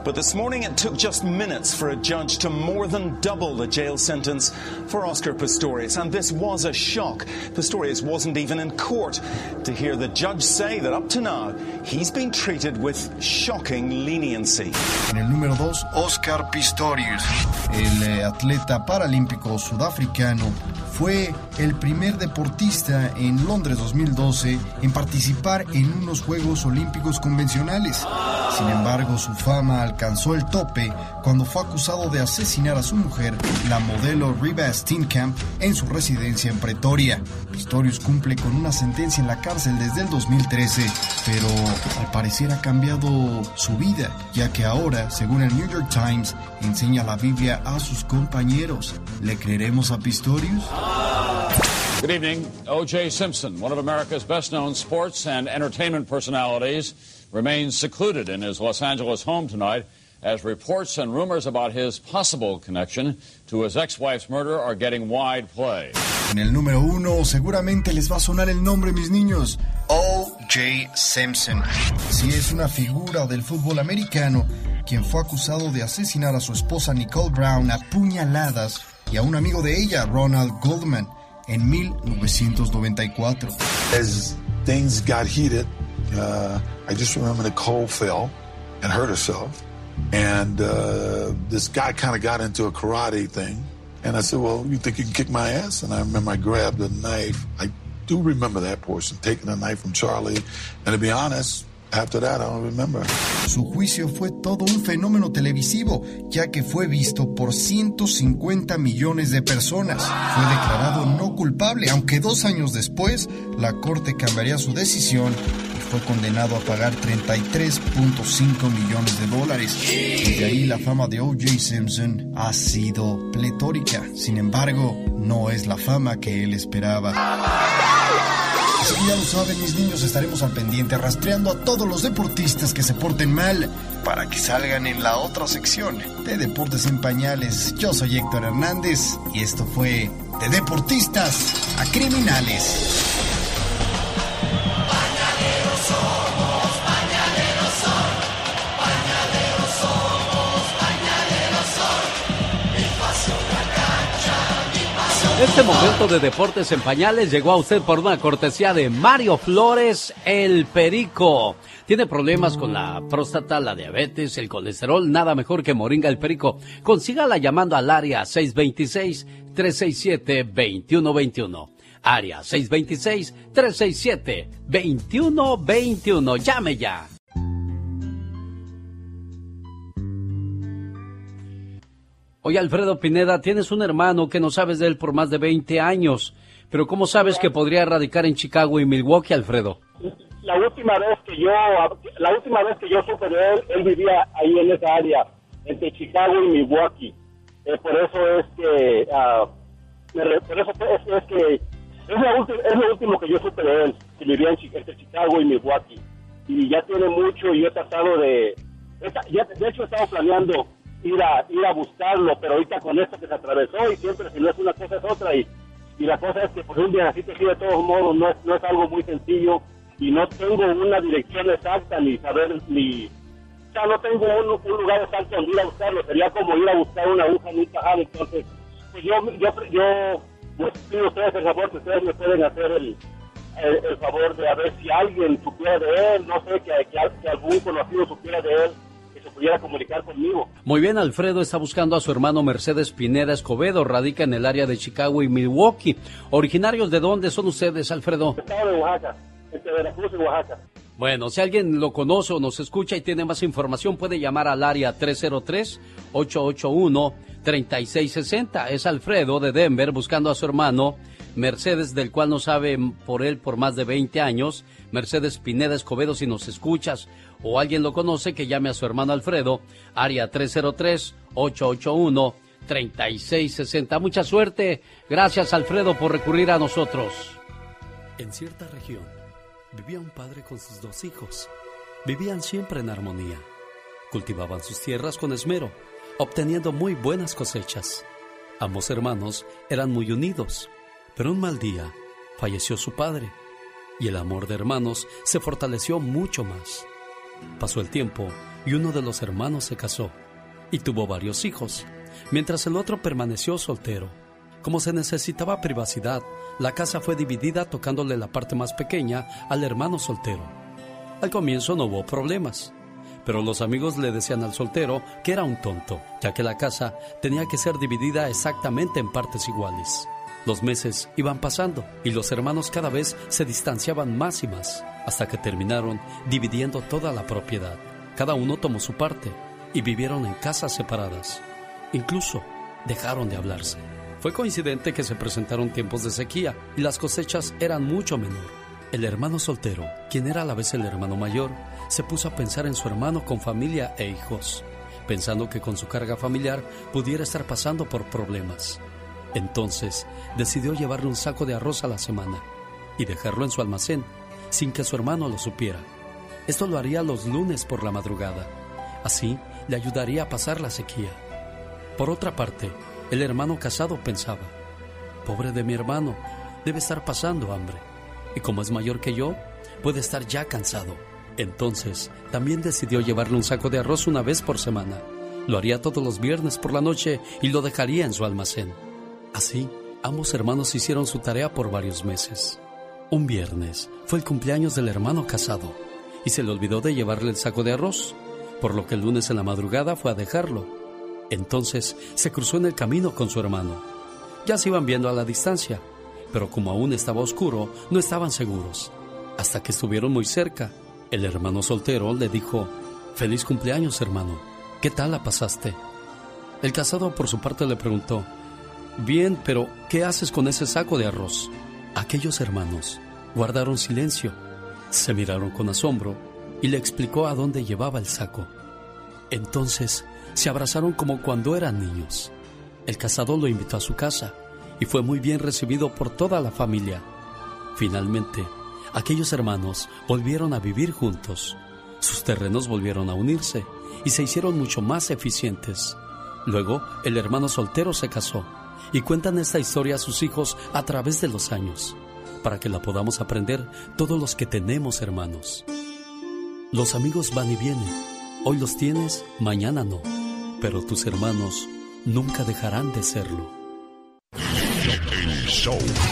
But this morning it took just minutes for a judge to more than double the jail sentence for Oscar Pistorius. And this was a shock. Pistorius wasn't even in court to hear the judge say that up to now he's been treated with shocking leniency. En el número 2, Oscar Pistorius, el eh, atleta paralímpico sudafricano, fue el primer deportista en Londres 2012 en participar en unos Juegos Olímpicos convencionales. Sin embargo, su fama alcanzó el tope cuando fue acusado de asesinar a su mujer, la modelo Riva Steenkamp, en su residencia en Pretoria. Pistorius cumple con una sentencia en la cárcel desde el 2013, pero al parecer ha cambiado su vida, ya que ahora, según el New York Times, enseña la Biblia a sus compañeros. ¿Le creeremos a Pistorius? Good evening. O.J. Simpson, one of America's best known sports and entertainment personalities, remains secluded in his Los Angeles home tonight as reports and rumors about his possible connection to his ex wife's murder are getting wide play. En el número uno, seguramente les va a sonar el nombre, mis niños. O.J. Simpson. Si es una figura del fútbol americano, quien fue acusado de asesinar a su esposa Nicole Brown a puñaladas y a un amigo de ella, Ronald Goldman, en 1994. As things got heated, uh, I just remember Nicole fell and hurt herself. And uh, this guy kind of got into a karate thing. And I said, Well, you think you can kick my ass? And I remember I grabbed a knife. I do remember that portion, taking a knife from Charlie. And to be honest, after that, I don't remember. Su juicio fue todo un fenómeno televisivo, ya que fue visto por 150 millones de personas. Fue declarado no culpable, aunque dos años después la corte cambiaría su decisión fue condenado a pagar 33.5 millones de dólares. Desde ahí la fama de O.J. Simpson ha sido pletórica. Sin embargo, no es la fama que él esperaba. Así ya lo saben, mis niños, estaremos al pendiente rastreando a todos los deportistas que se porten mal para que salgan en la otra sección de Deportes en Pañales. Yo soy Héctor Hernández y esto fue De Deportistas a Criminales. Este momento de deportes en pañales llegó a usted por una cortesía de Mario Flores, el Perico. Tiene problemas con la próstata, la diabetes, el colesterol, nada mejor que Moringa el Perico. Consígala llamando al área 626-367-2121. Área 626-367-2121. Llame ya. Oye, Alfredo Pineda, tienes un hermano que no sabes de él por más de 20 años, pero ¿cómo sabes que podría radicar en Chicago y Milwaukee, Alfredo? La última vez que yo, la última vez que yo supe de él, él vivía ahí en esa área, entre Chicago y Milwaukee. Eh, por eso es que, re- por eso es, es que es, la es lo último que yo supe de él, que vivía en entre Chicago y Milwaukee. Y ya tiene mucho y yo he tratado de, de hecho he estado planeando ir a ir a buscarlo, pero ahorita con esto que se atravesó y siempre si no es una cosa es otra y, y la cosa es que por un día así de todos modos no es, no es algo muy sencillo y no tengo una dirección exacta ni saber ni sea no tengo un, un lugar exacto donde ir a buscarlo sería como ir a buscar una aguja en un entonces pues yo yo yo pues, pido a ustedes el favor que ustedes me pueden hacer el, el, el favor de a ver si alguien supiera de él no sé que, que, que algún conocido supiera de él se pudiera comunicar conmigo Muy bien, Alfredo está buscando a su hermano Mercedes Pineda Escobedo, radica en el área de Chicago y Milwaukee. ¿Originarios de dónde son ustedes, Alfredo? estado de Oaxaca entre Veracruz y Oaxaca Bueno, si alguien lo conoce o nos escucha y tiene más información, puede llamar al área 303-881-3660. Es Alfredo de Denver buscando a su hermano Mercedes, del cual no sabe por él por más de 20 años. Mercedes Pineda Escobedo, si nos escuchas o alguien lo conoce, que llame a su hermano Alfredo, área 303-881-3660. Mucha suerte. Gracias, Alfredo, por recurrir a nosotros. En cierta región vivía un padre con sus dos hijos. Vivían siempre en armonía. Cultivaban sus tierras con esmero, obteniendo muy buenas cosechas. Ambos hermanos eran muy unidos, pero un mal día falleció su padre y el amor de hermanos se fortaleció mucho más. Pasó el tiempo y uno de los hermanos se casó y tuvo varios hijos, mientras el otro permaneció soltero. Como se necesitaba privacidad, la casa fue dividida tocándole la parte más pequeña al hermano soltero. Al comienzo no hubo problemas, pero los amigos le decían al soltero que era un tonto, ya que la casa tenía que ser dividida exactamente en partes iguales. Los meses iban pasando y los hermanos cada vez se distanciaban más y más, hasta que terminaron dividiendo toda la propiedad. Cada uno tomó su parte y vivieron en casas separadas. Incluso dejaron de hablarse. Fue coincidente que se presentaron tiempos de sequía y las cosechas eran mucho menor. El hermano soltero, quien era a la vez el hermano mayor, se puso a pensar en su hermano con familia e hijos, pensando que con su carga familiar pudiera estar pasando por problemas. Entonces decidió llevarle un saco de arroz a la semana y dejarlo en su almacén sin que su hermano lo supiera. Esto lo haría los lunes por la madrugada. Así le ayudaría a pasar la sequía. Por otra parte, el hermano casado pensaba, pobre de mi hermano, debe estar pasando hambre. Y como es mayor que yo, puede estar ya cansado. Entonces, también decidió llevarle un saco de arroz una vez por semana. Lo haría todos los viernes por la noche y lo dejaría en su almacén. Así, ambos hermanos hicieron su tarea por varios meses. Un viernes fue el cumpleaños del hermano casado y se le olvidó de llevarle el saco de arroz, por lo que el lunes en la madrugada fue a dejarlo. Entonces se cruzó en el camino con su hermano. Ya se iban viendo a la distancia, pero como aún estaba oscuro, no estaban seguros. Hasta que estuvieron muy cerca, el hermano soltero le dijo, Feliz cumpleaños, hermano. ¿Qué tal la pasaste? El casado por su parte le preguntó, Bien, pero ¿qué haces con ese saco de arroz? Aquellos hermanos guardaron silencio, se miraron con asombro y le explicó a dónde llevaba el saco. Entonces se abrazaron como cuando eran niños. El casado lo invitó a su casa y fue muy bien recibido por toda la familia. Finalmente, aquellos hermanos volvieron a vivir juntos. Sus terrenos volvieron a unirse y se hicieron mucho más eficientes. Luego, el hermano soltero se casó y cuentan esta historia a sus hijos a través de los años, para que la podamos aprender todos los que tenemos hermanos. Los amigos van y vienen. Hoy los tienes, mañana no. Pero tus hermanos nunca dejarán de serlo.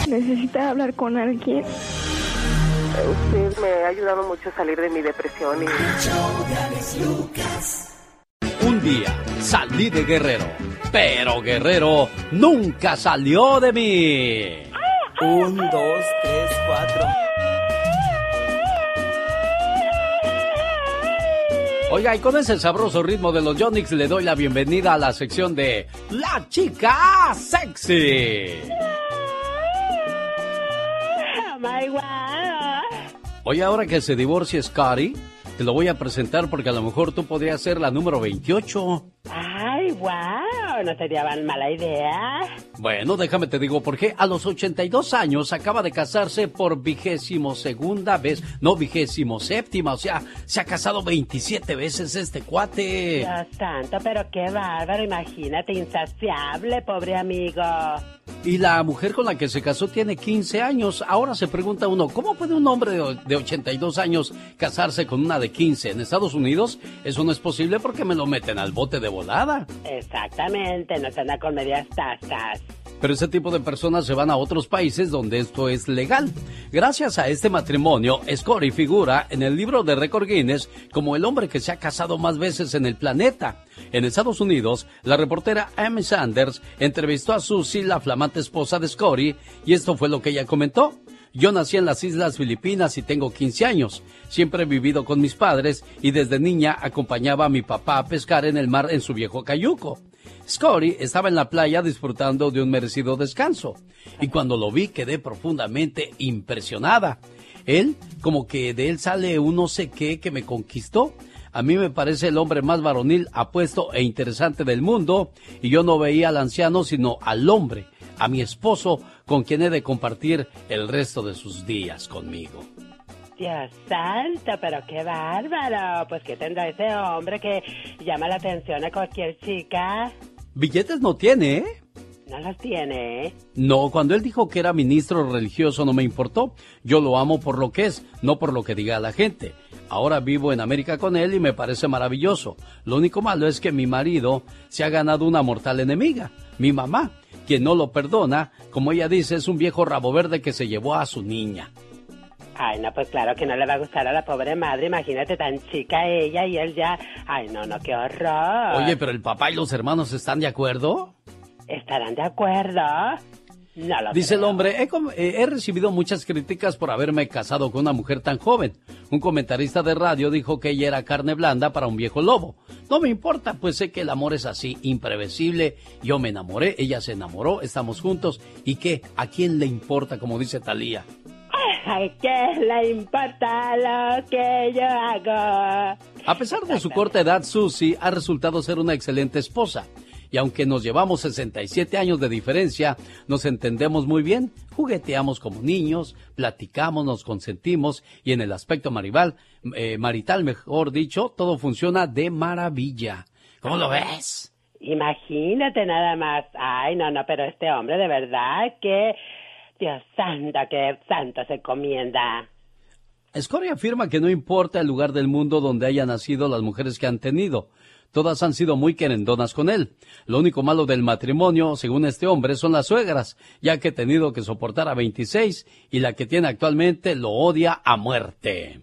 Necesita hablar con alguien. Usted me ha ayudado mucho a salir de mi depresión y... Un día salí de Guerrero, pero Guerrero nunca salió de mí. Un, dos, tres, cuatro. Oiga, y con ese sabroso ritmo de los Yonix le doy la bienvenida a la sección de La Chica Sexy. Oh my. Oye, ahora que se divorcie Scotty, te lo voy a presentar porque a lo mejor tú podrías ser la número 28. Ay, wow, no sería mala idea. Bueno, déjame te digo porque a los 82 años acaba de casarse por vigésimo segunda vez, no vigésimo séptima, o sea, se ha casado 27 veces este cuate. Dios santo, pero qué bárbaro, imagínate, insaciable, pobre amigo. Y la mujer con la que se casó tiene 15 años. Ahora se pregunta uno, ¿cómo puede un hombre de de 82 años casarse con una de 15? En Estados Unidos eso no es posible porque me lo meten al bote de volada. Exactamente, no se anda con medias. Pero ese tipo de personas se van a otros países donde esto es legal. Gracias a este matrimonio, Scotty figura en el libro de récord Guinness como el hombre que se ha casado más veces en el planeta. En Estados Unidos, la reportera Amy Sanders entrevistó a Susie, la flamante esposa de Scotty, y esto fue lo que ella comentó. Yo nací en las Islas Filipinas y tengo 15 años. Siempre he vivido con mis padres y desde niña acompañaba a mi papá a pescar en el mar en su viejo cayuco. Scotty estaba en la playa disfrutando de un merecido descanso y cuando lo vi quedé profundamente impresionada. Él, como que de él sale un no sé qué que me conquistó. A mí me parece el hombre más varonil, apuesto e interesante del mundo y yo no veía al anciano sino al hombre, a mi esposo con quien he de compartir el resto de sus días conmigo. Dios santo, pero qué bárbaro. Pues que tendrá ese hombre que llama la atención a cualquier chica. Billetes no tiene, ¿eh? No los tiene, ¿eh? No, cuando él dijo que era ministro religioso no me importó. Yo lo amo por lo que es, no por lo que diga la gente. Ahora vivo en América con él y me parece maravilloso. Lo único malo es que mi marido se ha ganado una mortal enemiga, mi mamá, quien no lo perdona, como ella dice, es un viejo rabo verde que se llevó a su niña. Ay, no, pues claro que no le va a gustar a la pobre madre. Imagínate tan chica ella y él ya. Ay, no, no, qué horror. Oye, pero el papá y los hermanos están de acuerdo. ¿Estarán de acuerdo? Dice el hombre, he, eh, he recibido muchas críticas por haberme casado con una mujer tan joven. Un comentarista de radio dijo que ella era carne blanda para un viejo lobo. No me importa, pues sé que el amor es así, imprevisible. Yo me enamoré, ella se enamoró, estamos juntos. ¿Y qué? ¿A quién le importa, como dice Talía? Ay, ¿qué le importa lo que yo hago? A pesar de su corta edad, Susie ha resultado ser una excelente esposa. Y aunque nos llevamos 67 años de diferencia, nos entendemos muy bien, jugueteamos como niños, platicamos, nos consentimos y en el aspecto marital, eh, marital mejor dicho, todo funciona de maravilla. ¿Cómo lo ves? Imagínate nada más. Ay, no, no, pero este hombre de verdad que... Dios santo, que santo se comienda. Scoria afirma que no importa el lugar del mundo donde hayan nacido las mujeres que han tenido. Todas han sido muy querendonas con él. Lo único malo del matrimonio, según este hombre, son las suegras, ya que he tenido que soportar a 26 y la que tiene actualmente lo odia a muerte.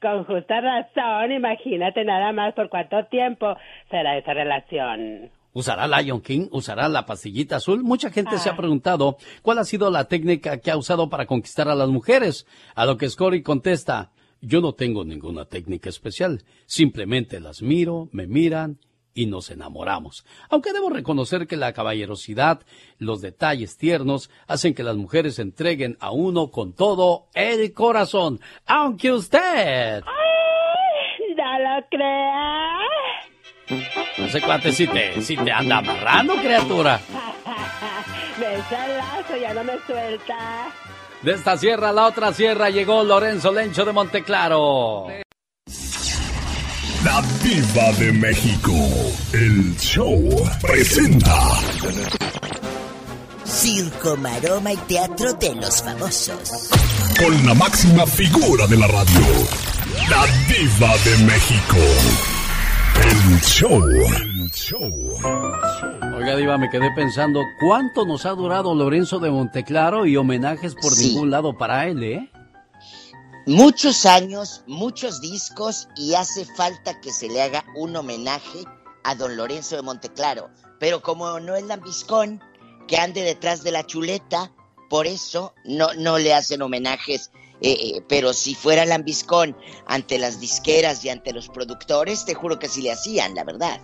Con justa razón, imagínate nada más por cuánto tiempo será esa relación. ¿Usará Lion King? ¿Usará la pastillita azul? Mucha gente se ha preguntado cuál ha sido la técnica que ha usado para conquistar a las mujeres. A lo que Scory contesta, yo no tengo ninguna técnica especial. Simplemente las miro, me miran y nos enamoramos. Aunque debo reconocer que la caballerosidad, los detalles tiernos, hacen que las mujeres se entreguen a uno con todo el corazón. Aunque usted... No lo creas. No sé cuánto si te, si te anda amarrando, criatura. Me lazo, ya no me suelta. De esta sierra a la otra sierra llegó Lorenzo Lencho de Monteclaro. La Diva de México. El show presenta. Circo, maroma y teatro de los famosos. Con la máxima figura de la radio. La Diva de México. El show. El show. Oiga, Diva, me quedé pensando, ¿cuánto nos ha durado Lorenzo de Monteclaro y homenajes por Sí. ningún lado para él, eh? Muchos años, muchos discos y hace falta que se le haga un homenaje a don Lorenzo de Monteclaro. Pero como no es lambiscón, que ande detrás de la chuleta, por eso no, no le hacen homenajes. Eh, pero si fuera lambiscón ante las disqueras y ante los productores, te juro que sí le hacían, la verdad.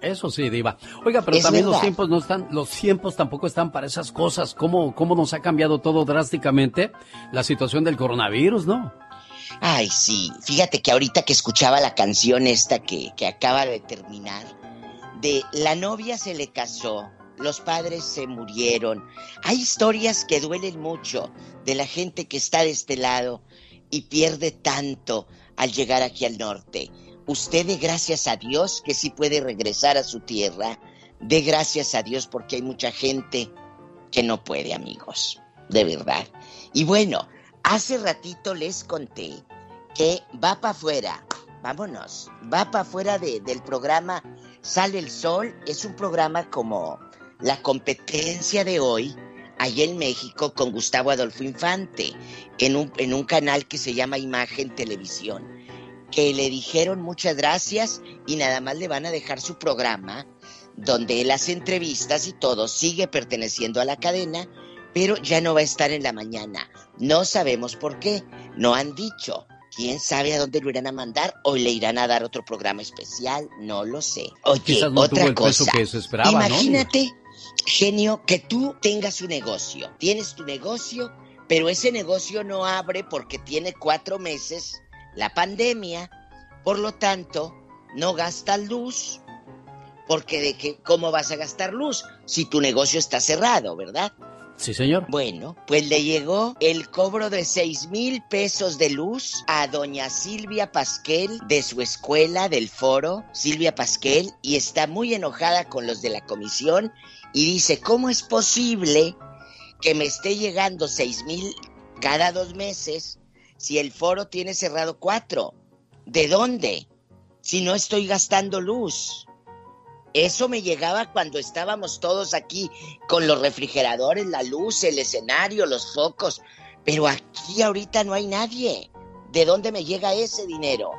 Eso sí, Diva. Oiga, pero Es también los tiempos no están, los tiempos tampoco están para esas cosas. ¿Cómo, cómo nos ha cambiado todo drásticamente la situación del coronavirus, no? Ay, sí. Fíjate que ahorita que escuchaba la canción esta que, que acaba de terminar, de la novia se le casó, los padres se murieron. Hay historias que duelen mucho de la gente que está de este lado y pierde tanto al llegar aquí al norte. Usted dé gracias a Dios que sí puede regresar a su tierra. Dé gracias a Dios porque hay mucha gente que no puede, amigos. De verdad. Y bueno, hace ratito les conté que va para afuera. Vámonos. Va para afuera de- del programa Sale el Sol. Es un programa como la competencia de hoy, allá en México, con Gustavo Adolfo Infante, en un, en un canal que se llama Imagen Televisión. Que le dijeron muchas gracias y nada más le van a dejar su programa, donde él hace entrevistas y todo, sigue perteneciendo a la cadena, pero ya no va a estar en la mañana. No sabemos por qué, no han dicho. ¿Quién sabe a dónde lo irán a mandar o le irán a dar otro programa especial? No lo sé. Oye, no otra cosa. que esperaba, ¿no? Genio, que tú tengas un negocio. Tienes tu negocio, pero ese negocio no abre porque tiene cuatro meses la pandemia. Por lo tanto, no gastas luz. Porque de qué, ¿cómo vas a gastar luz si tu negocio está cerrado, verdad? Sí, señor. Bueno, pues le llegó el cobro de seis mil pesos de luz a doña Silvia Pasquel de su escuela del foro, Silvia Pasquel, y está muy enojada con los de la comisión y dice, ¿cómo es posible que me esté llegando seis mil cada dos meses si el foro tiene cerrado cuatro? ¿De dónde? Si no estoy gastando luz. Eso me llegaba cuando estábamos todos aquí con los refrigeradores, la luz, el escenario, los focos. Pero aquí ahorita no hay nadie. ¿De dónde me llega ese dinero?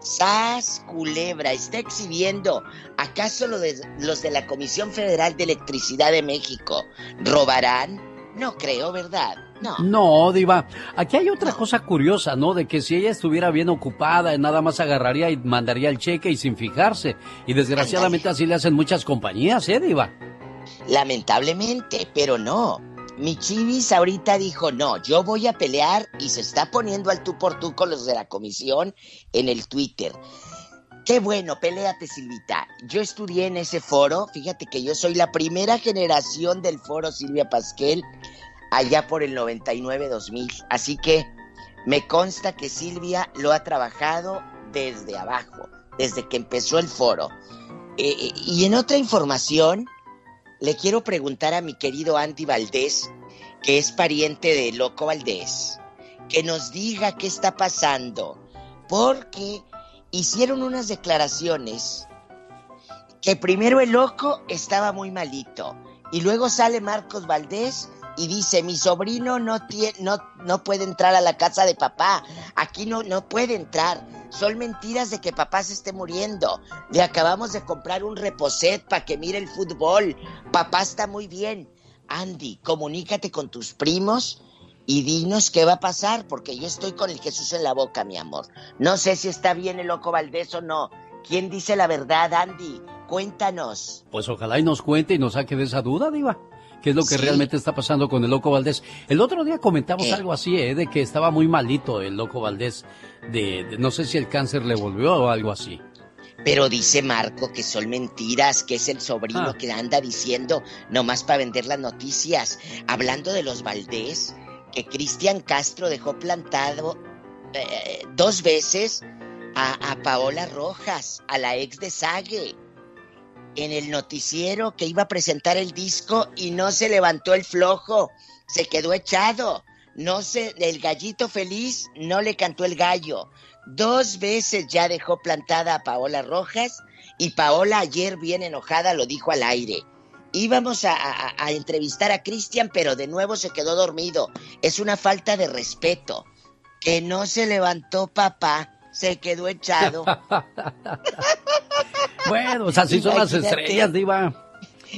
Sas Culebra está exhibiendo. ¿Acaso lo de, los de la Comisión Federal de Electricidad de México robarán? No creo, ¿verdad? No. No, Diva. Aquí hay otra cosa curiosa, ¿no? De que si ella estuviera bien ocupada, nada más agarraría y mandaría el cheque y sin fijarse. Y desgraciadamente así le hacen muchas compañías, ¿eh, Diva? Lamentablemente, pero no. Mi chivis ahorita dijo, no, yo voy a pelear y se está poniendo al tú por tú con los de la comisión en el Twitter. Qué bueno, peleate Silvita. Yo estudié en ese foro, fíjate que yo soy la primera generación del foro Silvia Pasquel, allá por el 99-2000. Así que me consta que Silvia lo ha trabajado desde abajo, desde que empezó el foro. Eh, eh, y en otra información, le quiero preguntar a mi querido Andy Valdés, que es pariente de Loco Valdés, que nos diga qué está pasando, porque hicieron unas declaraciones que primero el Loco estaba muy malito y luego sale Marcos Valdés y dice, mi sobrino no, tiene, no, no puede entrar a la casa de papá, aquí no, no puede entrar. Son mentiras de que papá se esté muriendo. Le acabamos de comprar un reposet para que mire el fútbol. Papá está muy bien. Andy, comunícate con tus primos y dinos qué va a pasar, porque yo estoy con el Jesús en la boca, mi amor. No sé si está bien el loco Valdés o no. ¿Quién dice la verdad, Andy? Cuéntanos. Pues ojalá y nos cuente y nos saque de esa duda, Diva qué es lo que realmente está pasando con el Loco Valdés. El otro día comentamos Eh. algo así, ¿eh? de que estaba muy malito el Loco Valdés, de, de- no sé si el cáncer le volvió o algo así. Pero dice Marco que son mentiras, que es el sobrino Ah. que anda diciendo nomás para vender las noticias. Hablando de los Valdés, que Cristian Castro dejó plantado eh, dos veces a, a Paola Rojas, a la ex de Sague, en el noticiero que iba a presentar el disco y no se levantó el flojo, se quedó echado. No se, el gallito feliz no le cantó el gallo. Dos veces ya dejó plantada a Paola Rojas y Paola ayer bien enojada lo dijo al aire. Íbamos a, a- a entrevistar a Cristian, pero de nuevo se quedó dormido. Es una falta de respeto. Que no se levantó papá, se quedó echado. Bueno, o sea, así son las estrellas, Diva.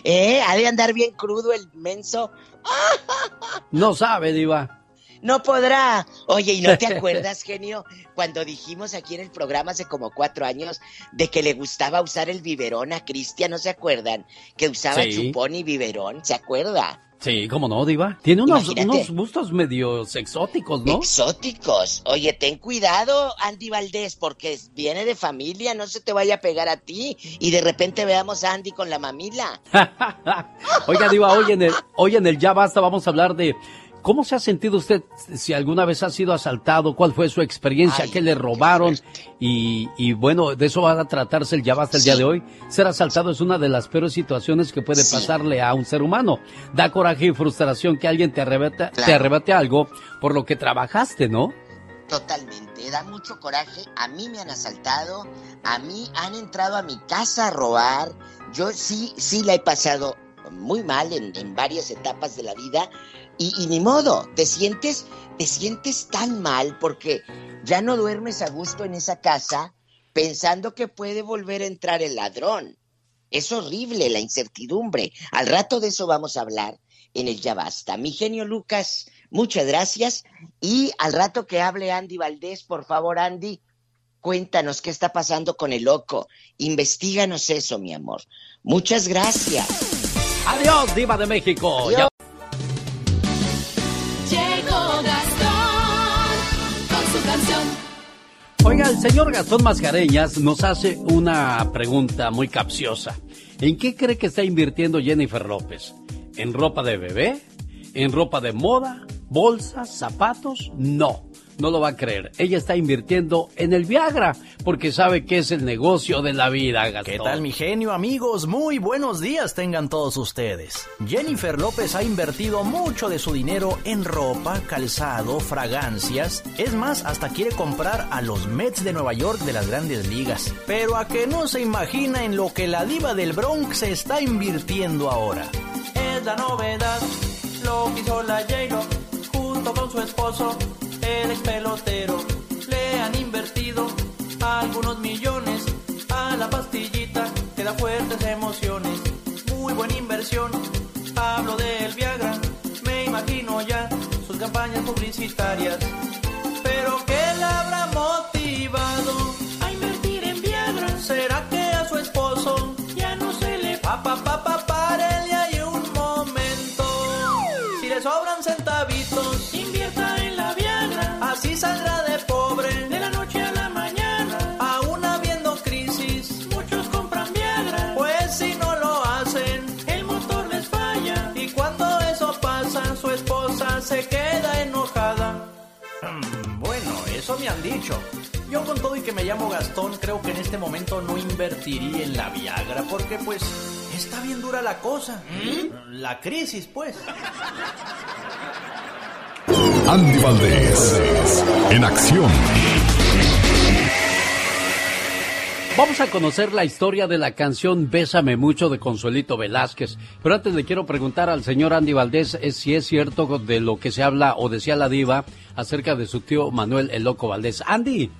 ¿Eh? Ha de andar bien crudo el menso. No sabe, Diva. No podrá. Oye, ¿y no te acuerdas, genio, cuando dijimos aquí en el programa hace como cuatro años de que le gustaba usar el biberón a Cristian? ¿No se acuerdan? Que usaba Sí. chupón y biberón, ¿se acuerda? Sí, cómo no, Diva. Tiene unos, unos gustos medio exóticos, ¿no? Exóticos. Oye, ten cuidado, Andy Valdés, porque viene de familia, no se te vaya a pegar a ti y de repente veamos a Andy con la mamila. Oiga, Diva, hoy en, el, hoy en el Ya Basta vamos a hablar de cómo se ha sentido usted si alguna vez ha sido asaltado, cuál fue su experiencia, qué le robaron y, y bueno, de eso va a tratarse el Ya Basta el día de hoy. Ser asaltado es una de las peores situaciones que puede pasarle a un ser humano. Da coraje y frustración que alguien te arrebate, te Claro. arrebate algo por lo que trabajaste, ¿no? Totalmente, da mucho coraje. A mí me han asaltado, a mí han entrado a mi casa a robar. Yo sí, sí la he pasado muy mal en, en varias etapas de la vida y, y ni modo, te sientes, te sientes tan mal porque ya no duermes a gusto en esa casa pensando que puede volver a entrar el ladrón. Es horrible la incertidumbre. Al rato de eso vamos a hablar en el Ya Basta. Mi genio Lucas, muchas gracias. Y al rato que hable Andy Valdés, por favor, Andy, cuéntanos qué está pasando con el loco. Investíganos eso, mi amor. Muchas gracias. Adiós, Diva de México. Ya- Oiga, el señor Gastón Mascareñas nos hace una pregunta muy capciosa. ¿En qué cree que está invirtiendo Jennifer López? ¿En ropa de bebé? ¿En ropa de moda? ¿Bolsas? ¿Zapatos? No no lo va a creer. Ella está invirtiendo en el Viagra porque sabe que es el negocio de la vida, Gastón. ¿Qué tal, mi genio, amigos? Muy buenos días tengan todos ustedes. Jennifer López ha invertido mucho de su dinero en ropa, calzado, fragancias. Es más, hasta quiere comprar a los Mets de Nueva York de las grandes ligas. Pero a que no se imagina en lo que la diva del Bronx se está invirtiendo ahora. Es la novedad, lo que hizo la j junto con su esposo el pelotero. Le han invertido algunos millones a la pastillita que da fuertes emociones. Muy buena inversión, hablo del Viagra, me imagino ya sus campañas publicitarias. Dicho. Yo con todo y que me llamo Gastón, creo que en este momento no invertiría en la Viagra porque pues está bien dura la cosa. La crisis, pues. Andy Valdés, en acción. Vamos a conocer la historia de la canción Bésame mucho de Consuelito Velázquez. Pero antes le quiero preguntar al señor Andy Valdés eh, si es cierto de lo que se habla o decía la diva acerca de su tío Manuel el Loco Valdés. Andy.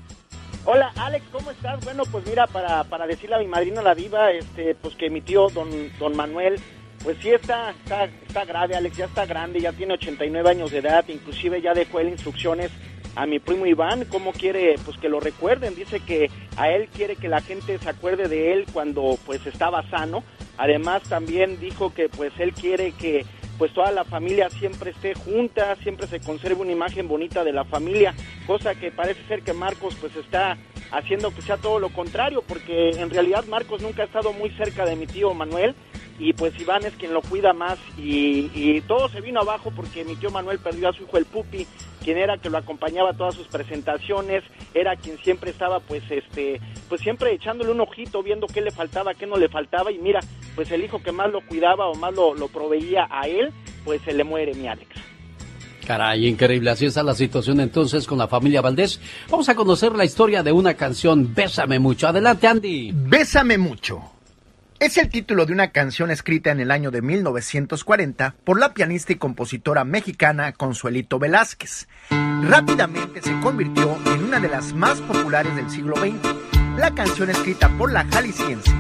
Hola Alex, ¿cómo estás? Bueno, pues mira, para, decirle a mi madrina la diva, este, pues que mi tío don, don Manuel, pues sí está, está, está grave, Alex, ya está grande, ya tiene 89 años de edad, inclusive ya dejó él instrucciones a mi primo Iván, cómo quiere pues que lo recuerden, dice que a él quiere que la gente se acuerde de él cuando pues estaba sano, además también dijo que pues él quiere que pues toda la familia siempre esté junta, siempre se conserve una imagen bonita de la familia, cosa que parece ser que Marcos pues está haciendo que sea todo lo contrario, porque en realidad Marcos nunca ha estado muy cerca de mi tío Manuel y pues Iván es quien lo cuida más y, y todo se vino abajo porque mi tío Manuel perdió a su hijo el Pupi, quien era que lo acompañaba a todas sus presentaciones, era quien siempre estaba pues este, pues siempre echándole un ojito, viendo qué le faltaba, qué no le faltaba y mira, pues el hijo que más lo cuidaba o más lo, lo proveía a él, pues se le muere mi Alex. Caray, increíble. Así está la situación entonces con la familia Valdés. Vamos a conocer la historia de una canción, Bésame mucho. Adelante, Andy. Bésame mucho. Es el título de una canción escrita en el año de 1940 por la pianista y compositora mexicana Consuelito Velázquez. Rápidamente se convirtió en una de las más populares del siglo XX. La canción escrita por la jalisciense,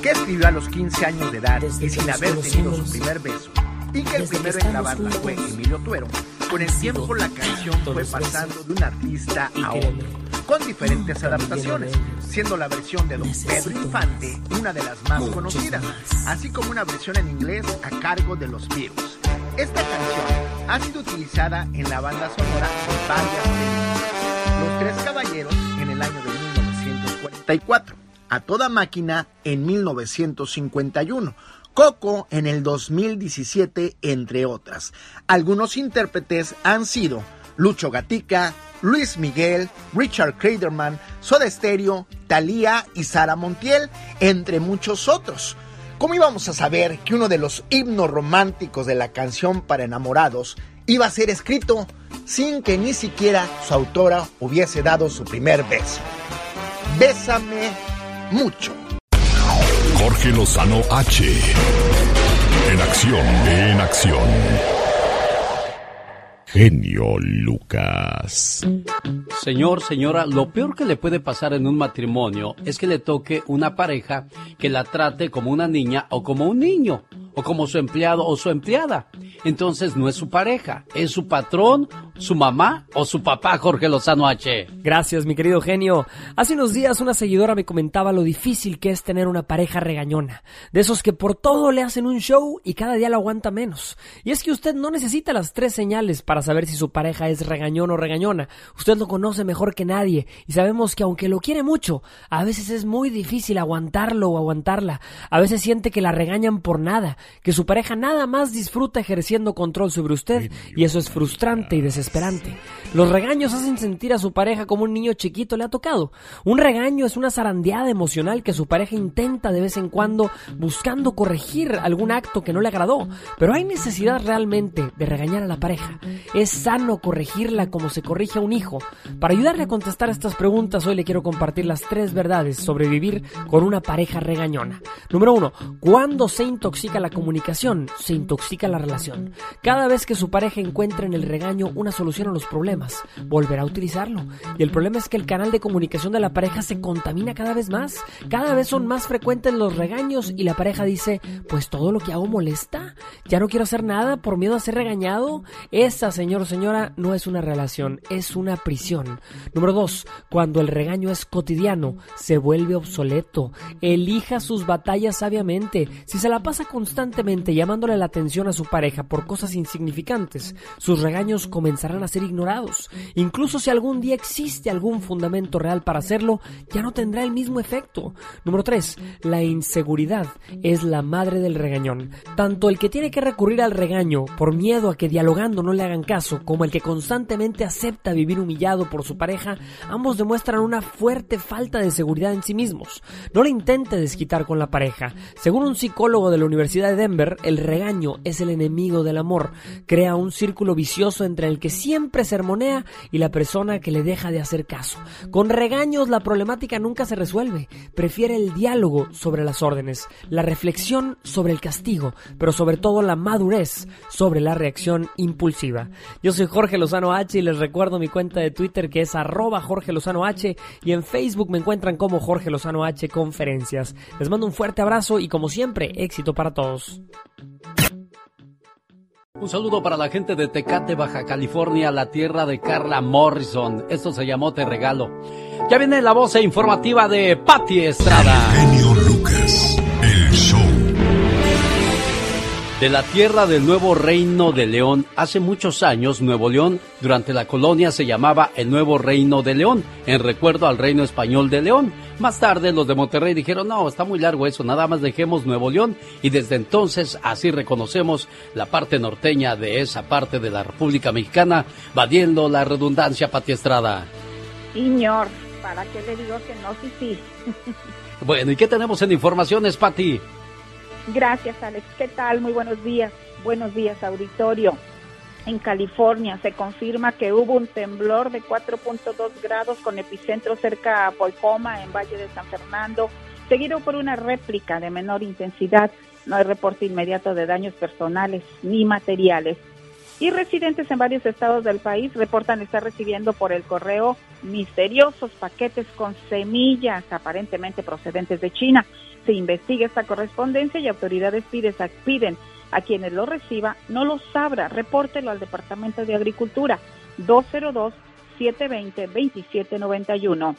que escribió a los 15 años de edad y sin haber tenido su primer beso, y que el primero en grabarla fue Emilio Tuero. Con el tiempo la canción fue pasando de un artista a otro, con diferentes adaptaciones, siendo la versión de Don Pedro Infante una de las más conocidas, así como una versión en inglés a cargo de los Beatles. Esta canción ha sido utilizada en la banda sonora de varias películas. Los Tres Caballeros en el año de 1944, A Toda Máquina en 1951, Coco en el 2017, entre otras. Algunos intérpretes han sido Lucho Gatica, Luis Miguel, Richard Craderman, Soda Stereo, Thalía y Sara Montiel, entre muchos otros. ¿Cómo íbamos a saber que uno de los himnos románticos de la canción para enamorados iba a ser escrito sin que ni siquiera su autora hubiese dado su primer beso? Bésame mucho. Jorge Lozano H. En acción, en acción. Genio Lucas. Señor, señora, lo peor que le puede pasar en un matrimonio es que le toque una pareja que la trate como una niña o como un niño, como su empleado o su empleada. Entonces no es su pareja, es su patrón su mamá o su papá, Jorge Lozano H? Gracias, mi querido genio. Hace unos días una seguidora me comentaba lo difícil que es tener una pareja regañona, de esos que por todo le hacen un show y cada día lo aguanta menos. Y es que usted no necesita las tres señales para saber si su pareja es regañón o regañona. Usted lo conoce mejor que nadie y sabemos que aunque lo quiere mucho, a veces es muy difícil aguantarlo o aguantarla. A veces siente que la regañan por nada, que su pareja nada más disfruta ejerciendo control sobre usted y eso es frustrante y desesperante. Los regaños hacen sentir a su pareja como un niño chiquito le ha tocado. Un regaño es una zarandeada emocional que su pareja intenta de vez en cuando buscando corregir algún acto que no le agradó. Pero hay necesidad realmente de regañar a la pareja. Es sano corregirla como se corrige a un hijo. Para ayudarle a contestar estas preguntas, hoy le quiero compartir las tres verdades sobre vivir con una pareja regañona. Número uno, cuando se intoxica la comunicación, se intoxica la relación. Cada vez que su pareja encuentra en el regaño una solución a los problemas, volverá a utilizarlo. Y el problema es que el canal de comunicación de la pareja se contamina cada vez más. Cada vez son más frecuentes los regaños y la pareja dice, pues todo lo que hago molesta. Ya no quiero hacer nada por miedo a ser regañado. Esa, señor o señora, no es una relación, es una prisión. Número dos, cuando el regaño es cotidiano, se vuelve obsoleto. Elija sus batallas sabiamente. Si se la pasa constantemente llamándole la atención a su pareja por cosas insignificantes, sus regaños comenzarán a ser ignorados. Incluso si algún día existe algún fundamento real para hacerlo, ya no tendrá el mismo efecto. Número 3. La inseguridad es la madre del regañón. Tanto el que tiene que recurrir al regaño por miedo a que dialogando no le hagan caso, como el que constantemente acepta vivir humillado por su pareja, ambos demuestran una fuerte falta de seguridad en sí mismos. No le intente desquitar con la pareja. Según un psicólogo de la Universidad de Denver, el regaño es el enemigo del amor. Crea un círculo vicioso entre el que siempre sermonea y la persona que le deja de hacer caso. Con regaños la problemática nunca se resuelve. Prefiere el diálogo sobre las órdenes, la reflexión sobre el castigo, pero sobre todo la madurez sobre la reacción impulsiva. Yo soy Jorge Lozano H y les recuerdo mi cuenta de Twitter que es arroba Jorge Lozano H y en Facebook me encuentran como Jorge Lozano H Conferencias. Les mando un fuerte abrazo y como siempre, éxito para todos. Un saludo para la gente de Tecate, Baja California, la tierra de Carla Morrison. Esto se llamó Te Regalo. Ya viene la voz informativa de Patti Estrada. Genio De la tierra del Nuevo Reino de León, hace muchos años Nuevo León durante la colonia se llamaba el Nuevo Reino de León, en recuerdo al Reino Español de León. Más tarde los de Monterrey dijeron, no, está muy largo eso, nada más dejemos Nuevo León y desde entonces así reconocemos la parte norteña de esa parte de la República Mexicana, vadiendo la redundancia Pati Estrada. Señor, ¿para qué le digo que no? Sí, sí. Bueno, ¿y qué tenemos en informaciones, Pati? Gracias, Alex. ¿Qué tal? Muy buenos días. Buenos días, auditorio. En California se confirma que hubo un temblor de 4.2 grados con epicentro cerca a Polcoma, en Valle de San Fernando, seguido por una réplica de menor intensidad. No hay reporte inmediato de daños personales ni materiales. Y residentes en varios estados del país reportan estar recibiendo por el correo misteriosos paquetes con semillas aparentemente procedentes de China. Se investiga esta correspondencia y autoridades piden a quienes lo reciba no los abra, repórtelo al Departamento de Agricultura 202-720-2791.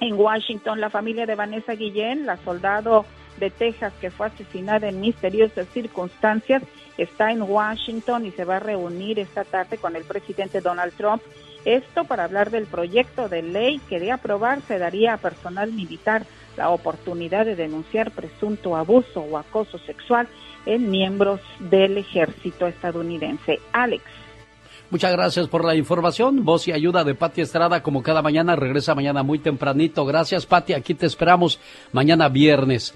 En Washington, la familia de Vanessa Guillén, la soldado de Texas que fue asesinada en misteriosas circunstancias, está en Washington y se va a reunir esta tarde con el presidente Donald Trump. Esto para hablar del proyecto de ley que de aprobarse daría a personal militar la oportunidad de denunciar presunto abuso o acoso sexual en miembros del ejército estadounidense. Alex. Muchas gracias por la información. Voz y ayuda de Pati Estrada, como cada mañana, regresa mañana muy tempranito. Gracias, Pati. Aquí te esperamos mañana viernes.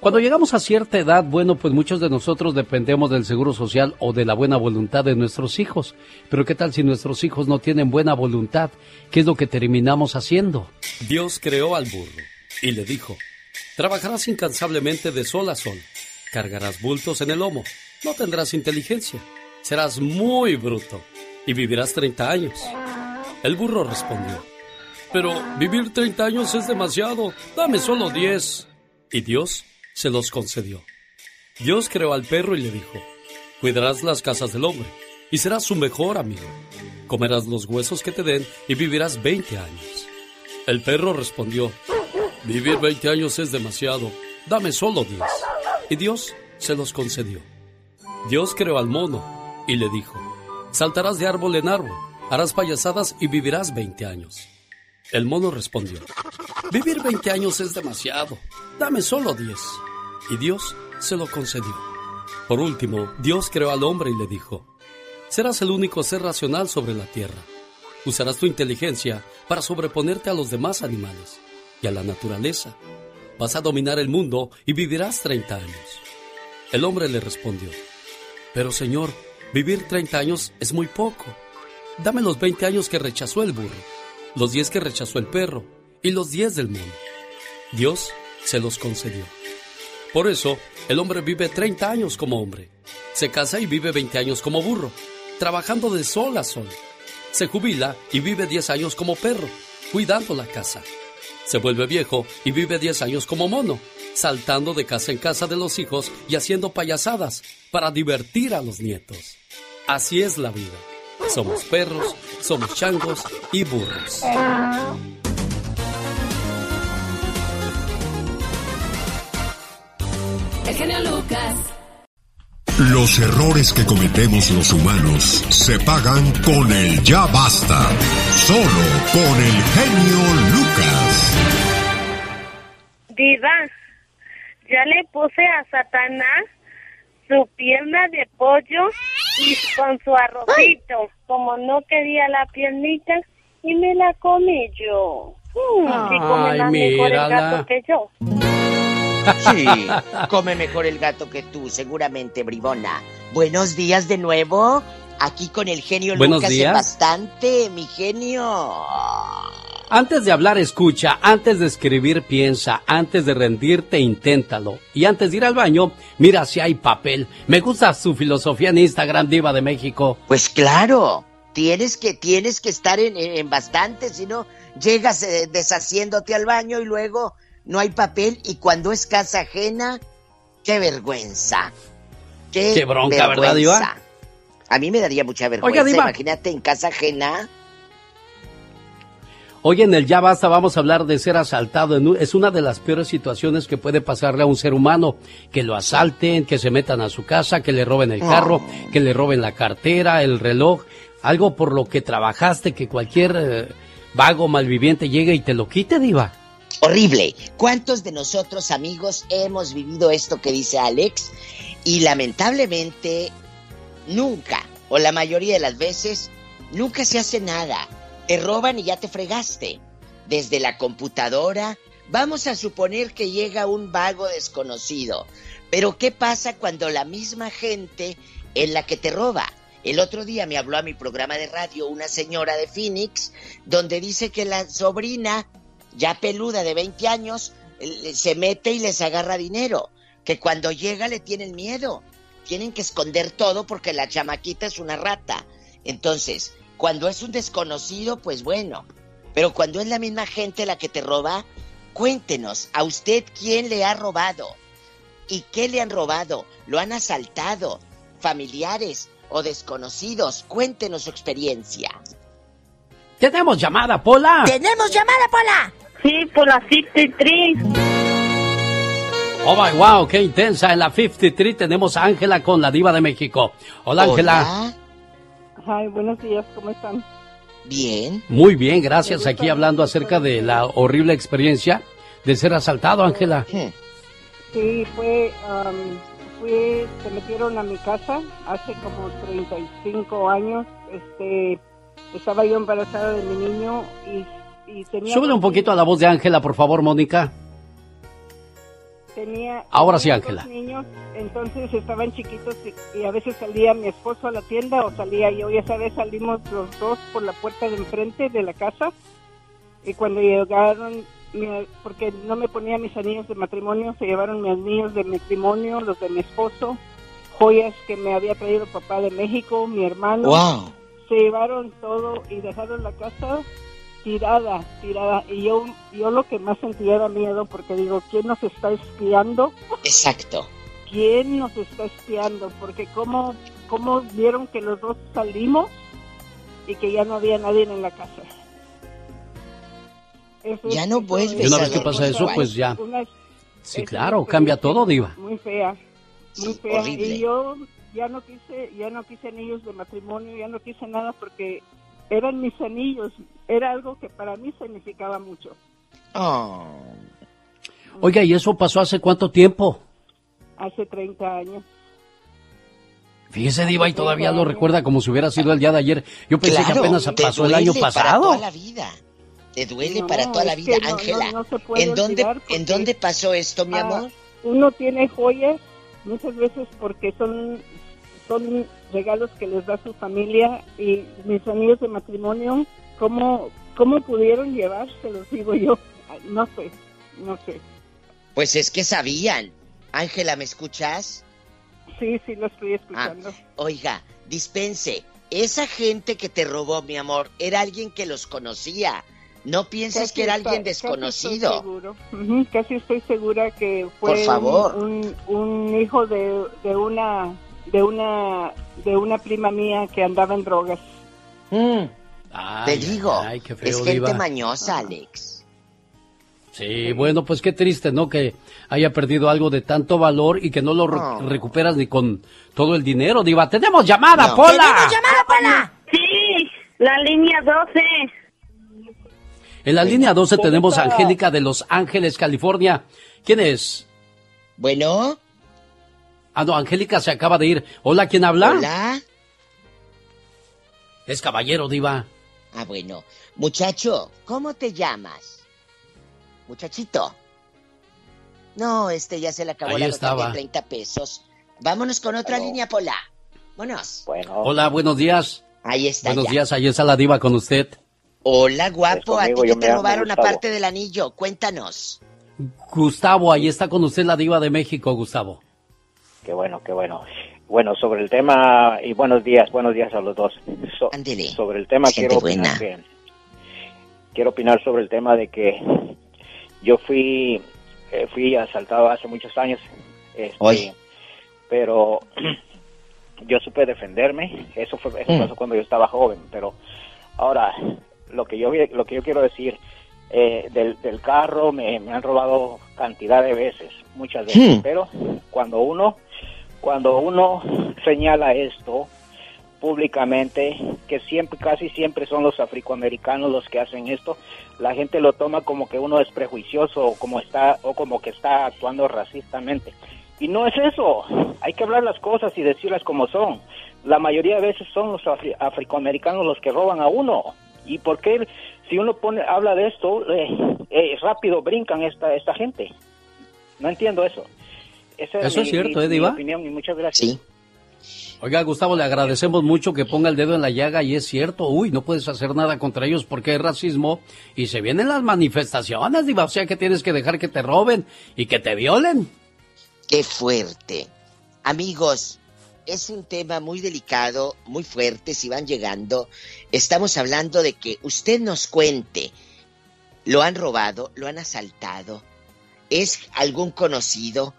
Cuando llegamos a cierta edad, bueno, pues muchos de nosotros dependemos del seguro social o de la buena voluntad de nuestros hijos. Pero ¿qué tal si nuestros hijos no tienen buena voluntad? ¿Qué es lo que terminamos haciendo? Dios creó al burro y le dijo, trabajarás incansablemente de sol a sol, cargarás bultos en el lomo, no tendrás inteligencia, serás muy bruto y vivirás 30 años. El burro respondió, pero vivir 30 años es demasiado, dame solo 10. Y Dios se los concedió. Dios creó al perro y le dijo, cuidarás las casas del hombre y serás su mejor amigo. Comerás los huesos que te den y vivirás 20 años. El perro respondió, vivir 20 años es demasiado, dame solo 10. Y Dios se los concedió. Dios creó al mono y le dijo, saltarás de árbol en árbol, harás payasadas y vivirás 20 años. El mono respondió, vivir 20 años es demasiado, dame solo 10. Y Dios se lo concedió. Por último, Dios creó al hombre y le dijo, serás el único ser racional sobre la tierra. Usarás tu inteligencia para sobreponerte a los demás animales y a la naturaleza. Vas a dominar el mundo y vivirás 30 años. El hombre le respondió, pero Señor, vivir 30 años es muy poco. Dame los 20 años que rechazó el burro, los 10 que rechazó el perro y los 10 del mundo. Dios se los concedió. Por eso, el hombre vive 30 años como hombre. Se casa y vive 20 años como burro, trabajando de sol a sol. Se jubila y vive 10 años como perro, cuidando la casa. Se vuelve viejo y vive 10 años como mono, saltando de casa en casa de los hijos y haciendo payasadas para divertir a los nietos. Así es la vida. Somos perros, somos changos y burros. El genio Lucas. Los errores que cometemos los humanos se pagan con el ya basta. Solo con el genio Lucas. Diva, ya le puse a Satanás su pierna de pollo y con su arrocito. Como no quería la piernita, y me la comí yo. Mm, come Ay, más mejor el gato que yo. Sí, come mejor el gato que tú, seguramente, bribona. Buenos días de nuevo. Aquí con el genio Buenos Lucas días. bastante, mi genio. Antes de hablar, escucha. Antes de escribir, piensa. Antes de rendirte, inténtalo. Y antes de ir al baño, mira si hay papel. Me gusta su filosofía en Instagram, Diva de México. Pues claro, tienes que, tienes que estar en, en bastante, si no llegas eh, deshaciéndote al baño y luego no hay papel y cuando es casa ajena, qué vergüenza. Qué, Qué bronca, ¿verdad, Diva? A mí me daría mucha vergüenza. Oiga, Diva. Imagínate en casa ajena. Hoy en el Ya Basta vamos a hablar de ser asaltado. En un- Es una de las peores situaciones que puede pasarle a un ser humano. Que lo asalten, que se metan a su casa, que le roben el carro, que le roben la cartera, el reloj. Algo por lo que trabajaste, que cualquier eh, vago malviviente llegue y te lo quite, Diva. Horrible. ¿Cuántos de nosotros, amigos, hemos vivido esto que dice Alex? Y lamentablemente, nunca, o la mayoría de las veces, nunca se hace nada. Te roban y ya te fregaste. Desde la computadora, vamos a suponer que llega un vago desconocido. Pero ¿qué pasa cuando la misma gente es la que te roba? El otro día me habló a mi programa de radio una señora de Phoenix, donde dice que la sobrina ya peluda de 20 años, eh, se mete y les agarra dinero. Que cuando llega le tienen miedo. Tienen que esconder todo porque la chamaquita es una rata. Entonces, cuando es un desconocido, pues bueno. Pero cuando es la misma gente la que te roba, cuéntenos, ¿a usted quién le ha robado? ¿Y qué le han robado? ¿Lo han asaltado? ¿Familiares o desconocidos? Cuéntenos su experiencia. Tenemos llamada, Pola. ¡Tenemos llamada, Pola! Sí, por la 53. Oh my wow, qué intensa. En la 53 tenemos a Ángela con la Diva de México. Hola, Ángela. Ay, buenos días, ¿cómo están? Bien. Muy bien, gracias. Aquí hablando acerca de la horrible experiencia de ser asaltado, Ángela. Sí, fue, am, fue, se metieron a mi casa hace como 35 años. Este, estaba yo embarazada de mi niño y, y tenía. Súbele un poquito a la voz de Ángela, por favor, Mónica. Tenía, Ahora sí, Ángela. niños, entonces estaban chiquitos y, y a veces salía mi esposo a la tienda o salía yo. Y esa vez salimos los dos por la puerta de enfrente de la casa y cuando llegaron, mi- porque no me ponía mis anillos de matrimonio, se llevaron mis anillos de matrimonio, los de mi esposo, joyas que me había traído papá de México, mi hermano. Wow. Se llevaron todo y dejaron la casa tirada, tirada. Y yo, yo lo que más sentía era miedo porque digo, ¿quién nos está espiando? Exacto. ¿Quién nos está espiando? Porque cómo, cómo vieron que los dos salimos y que ya no había nadie en la casa. Eso Ya no vuelves es Y una vez que ver, pasa eso, pues ya. una- Sí, claro, cambia todo, Diva. Muy fea, muy fea. horrible. Y yo ya no quise, ya no quise anillos de matrimonio, ya no quise nada porque eran mis anillos, era algo que para mí significaba mucho. Oh, Oiga, ¿y eso pasó hace cuánto tiempo? Hace 30 años. Fíjese, Diva, y todavía lo recuerda como si hubiera sido el día de ayer. Yo pensé claro, que apenas pasó el duele año Para pasado. toda la vida. Te duele No, para toda la vida, Ángela. no, no se puede ¿En dónde porque- en dónde pasó esto, mi Ah, amor? uno tiene joyas muchas veces porque son son regalos que les da su familia y mis anillos de matrimonio cómo cómo pudieron llevárselos digo yo no sé no sé Pues es que sabían. Ángela, ¿me escuchas? sí sí lo estoy Ah, escuchando oiga, dispense. Esa gente que te robó, mi amor, era alguien que los conocía. No pienses Casi que era está- alguien casi estoy desconocido. casi estoy segura que fue Por un-. Un, un hijo de, de una de una de una prima mía que andaba en drogas Ay, Te digo, ay, qué feo, es gente Diva. mañosa, Alex. Sí, bueno, pues qué triste, ¿no? Que haya perdido algo de tanto valor y que no lo re- Oh. recuperas ni con todo el dinero, Diva. ¡Tenemos llamada, No. Pola! ¡Tenemos llamada, Pola! Sí, la línea 12. En la línea 12 tenemos a Angélica de Los Ángeles, California. ¿Quién es? Bueno, Ah, no, Angélica se acaba de ir. Hola, ¿quién habla? hola. Es caballero, Diva. Ah, bueno. Muchacho, ¿cómo te llamas? Muchachito. No, este ya se le acabó Ahí la estaba. de 30 pesos. Vámonos con otra línea, Pola. Vámonos. Bueno, Hola, buenos días. Ahí está Buenos ya. días, ahí está la Diva con usted. Hola, guapo. Pues ¿A ti que te robaron aparte del anillo? Cuéntanos. Gustavo, ahí está con usted la Diva de México, Gustavo. Qué bueno, qué bueno. Bueno, sobre el tema, y buenos días, buenos días a los dos. So- sobre el tema quiero opinar, que- quiero opinar sobre el tema de que yo fui eh, fui asaltado hace muchos años, este, pero yo supe defenderme. Eso fue eso Mm. pasó cuando yo estaba joven, pero ahora lo que yo lo que yo quiero decir eh, del, del carro me, me han robado cantidad de veces, muchas veces, Hmm. pero cuando uno cuando uno señala esto públicamente, que siempre, casi siempre son los afroamericanos los que hacen esto, la gente lo toma como que uno es prejuicioso o como está o como que está actuando racistamente. Y no es eso, hay que hablar las cosas y decirlas como son. La mayoría de veces son los afroamericanos los que roban a uno. ¿Y por qué si uno pone habla de esto, eh, eh, rápido brincan esta esta gente? No entiendo eso. Eso es cierto, mi- ¿eh, mi Diva? opinión y muchas gracias. Sí. Oiga, Gustavo, le agradecemos mucho que ponga el dedo en la llaga y es cierto, uy, no puedes hacer nada contra ellos porque hay racismo y se vienen las manifestaciones, Diva, o sea que tienes que dejar que te roben y que te violen. Qué fuerte. Amigos, es un tema muy delicado, muy fuerte, si van llegando. Estamos hablando de que usted nos cuente. ¿Lo han robado? ¿Lo han asaltado? ¿Es algún conocido?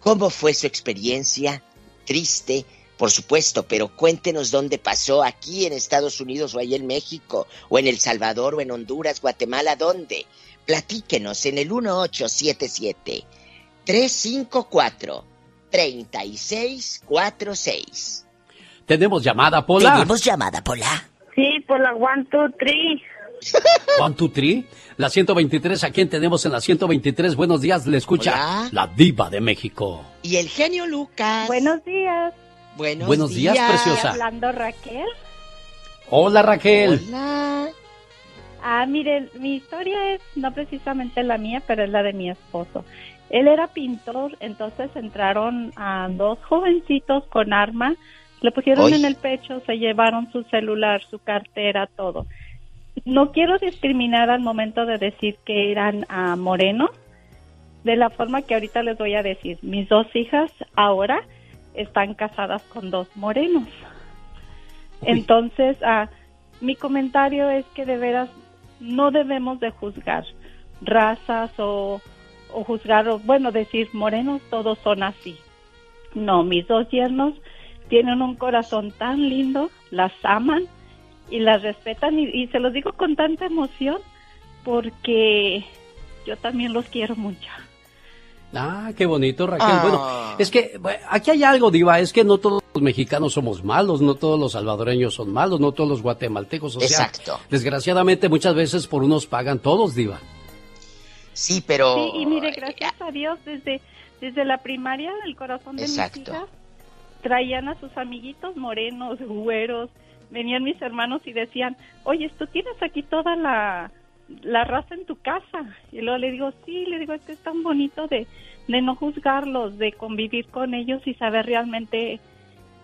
¿Cómo fue su experiencia? Triste, por supuesto, pero cuéntenos dónde pasó, aquí en Estados Unidos o ahí en México, o en El Salvador, o en Honduras, Guatemala, ¿dónde? Platíquenos en el 1877 354 3646. Tenemos llamada, Pola. Tenemos llamada, Pola. Sí, por la one, two, three. One, two, three. La 123, ¿a quién tenemos en la 123? Buenos días, le escucha Hola. la Diva de México. Y el genio Lucas. Buenos días. Buenos, Buenos días, preciosa. Hablando Raquel. Hola, Raquel. Hola. Ah, miren, mi historia es no precisamente la mía, pero es la de mi esposo. Él era pintor, entonces entraron a dos jovencitos con arma, le pusieron en el pecho, se llevaron su celular, su cartera, todo. No quiero discriminar al momento de decir que eran ah, morenos, de la forma que ahorita les voy a decir. Mis dos hijas ahora están casadas con dos morenos. Entonces, ah, mi comentario es que de veras no debemos de juzgar razas o, o juzgar, o, bueno, decir morenos todos son así. No, mis dos yernos tienen un corazón tan lindo, las aman y las respetan y, y se los digo con tanta emoción porque yo también los quiero mucho. Ah, qué bonito, Raquel. Bueno, es que bueno, aquí hay algo, Diva, es que no todos los mexicanos somos malos, no todos los salvadoreños son malos, no todos los guatemaltecos. O sea, Exacto. desgraciadamente muchas veces por unos pagan todos, Diva. Sí, pero... Sí, y mire, gracias a Dios, desde, desde la primaria, el corazón de Exacto. mis hijas, traían a sus amiguitos morenos, güeros, venían mis hermanos y decían, oye, tú tienes aquí toda la, la raza en tu casa. Y luego le digo, sí, le digo, es que es tan bonito de, de no juzgarlos, de convivir con ellos y saber realmente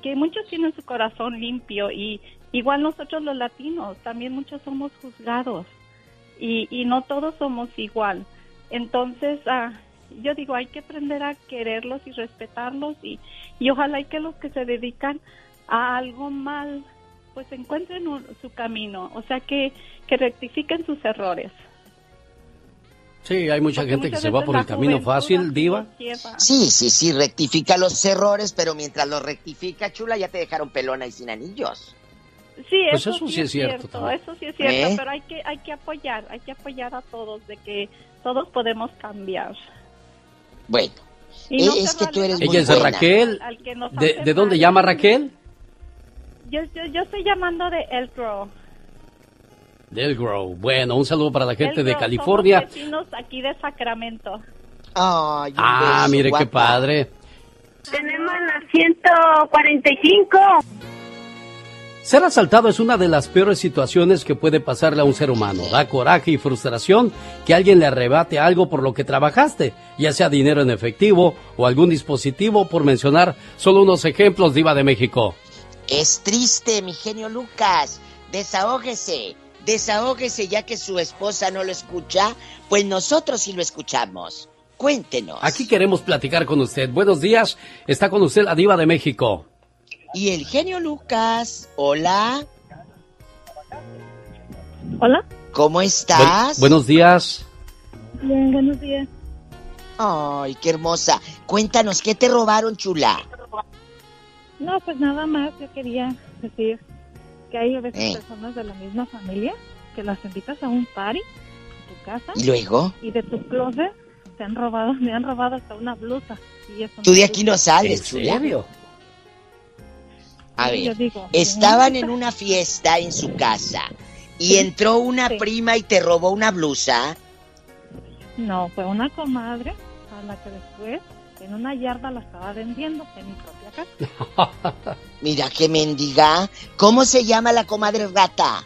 que muchos tienen su corazón limpio y igual nosotros los latinos, también muchos somos juzgados y, y no todos somos igual. Entonces, ah, yo digo, hay que aprender a quererlos y respetarlos y, y ojalá y que los que se dedican a algo mal, pues encuentren un- su camino, o sea, que, que rectifiquen sus errores. Sí, hay mucha Porque gente que se va por el camino fácil, Diva. Sí, sí, sí, rectifica los errores, pero mientras los rectifica, chula, ya te dejaron pelona y sin anillos. Sí, Pues eso, eso sí es cierto, también. eso sí es cierto, ¿Eh? pero hay que hay que apoyar, hay que apoyar a todos de que todos podemos cambiar. Bueno, Y no eh, es que vale tú eres Ella muy es de buena. Raquel. al que nos ¿De, de dónde mal. llama Raquel? Yo, yo, yo estoy llamando de. Del Grove. Bueno, un saludo para la gente de Grove, California. Somos vecinos aquí de Sacramento. Ay, Ah, beso, mire qué padre. Tenemos la 145. Ser asaltado es una de las peores situaciones que puede pasarle a un ser humano. Da coraje y frustración que alguien le arrebate algo por lo que trabajaste, ya sea dinero en efectivo o algún dispositivo, por mencionar solo unos ejemplos, Diva de México. Es triste, mi genio Lucas. Desahógese. Desahógese ya que su esposa no lo escucha, pues nosotros sí lo escuchamos. Cuéntenos. Aquí queremos platicar con usted. Buenos días, está con usted la Diva de México. Y el genio Lucas, hola. Hola. ¿Cómo estás? buenos días. Bien, buenos días. Ay, qué hermosa. Cuéntanos, ¿qué te robaron, chula? No, pues nada más yo quería decir que hay a veces Eh. personas de la misma familia que las invitas a un party en tu casa ¿Y luego? y de tu closet te han robado, me han robado hasta una blusa. Y eso Tú de aquí no sales, chula. A Sí, ver, digo, estaban en una fiesta en su casa y entró una prima y te robó una blusa. No, fue una comadre a la que después en una yarda la estaba vendiendo en mi Mira qué mendiga. ¿Cómo se llama la comadre rata?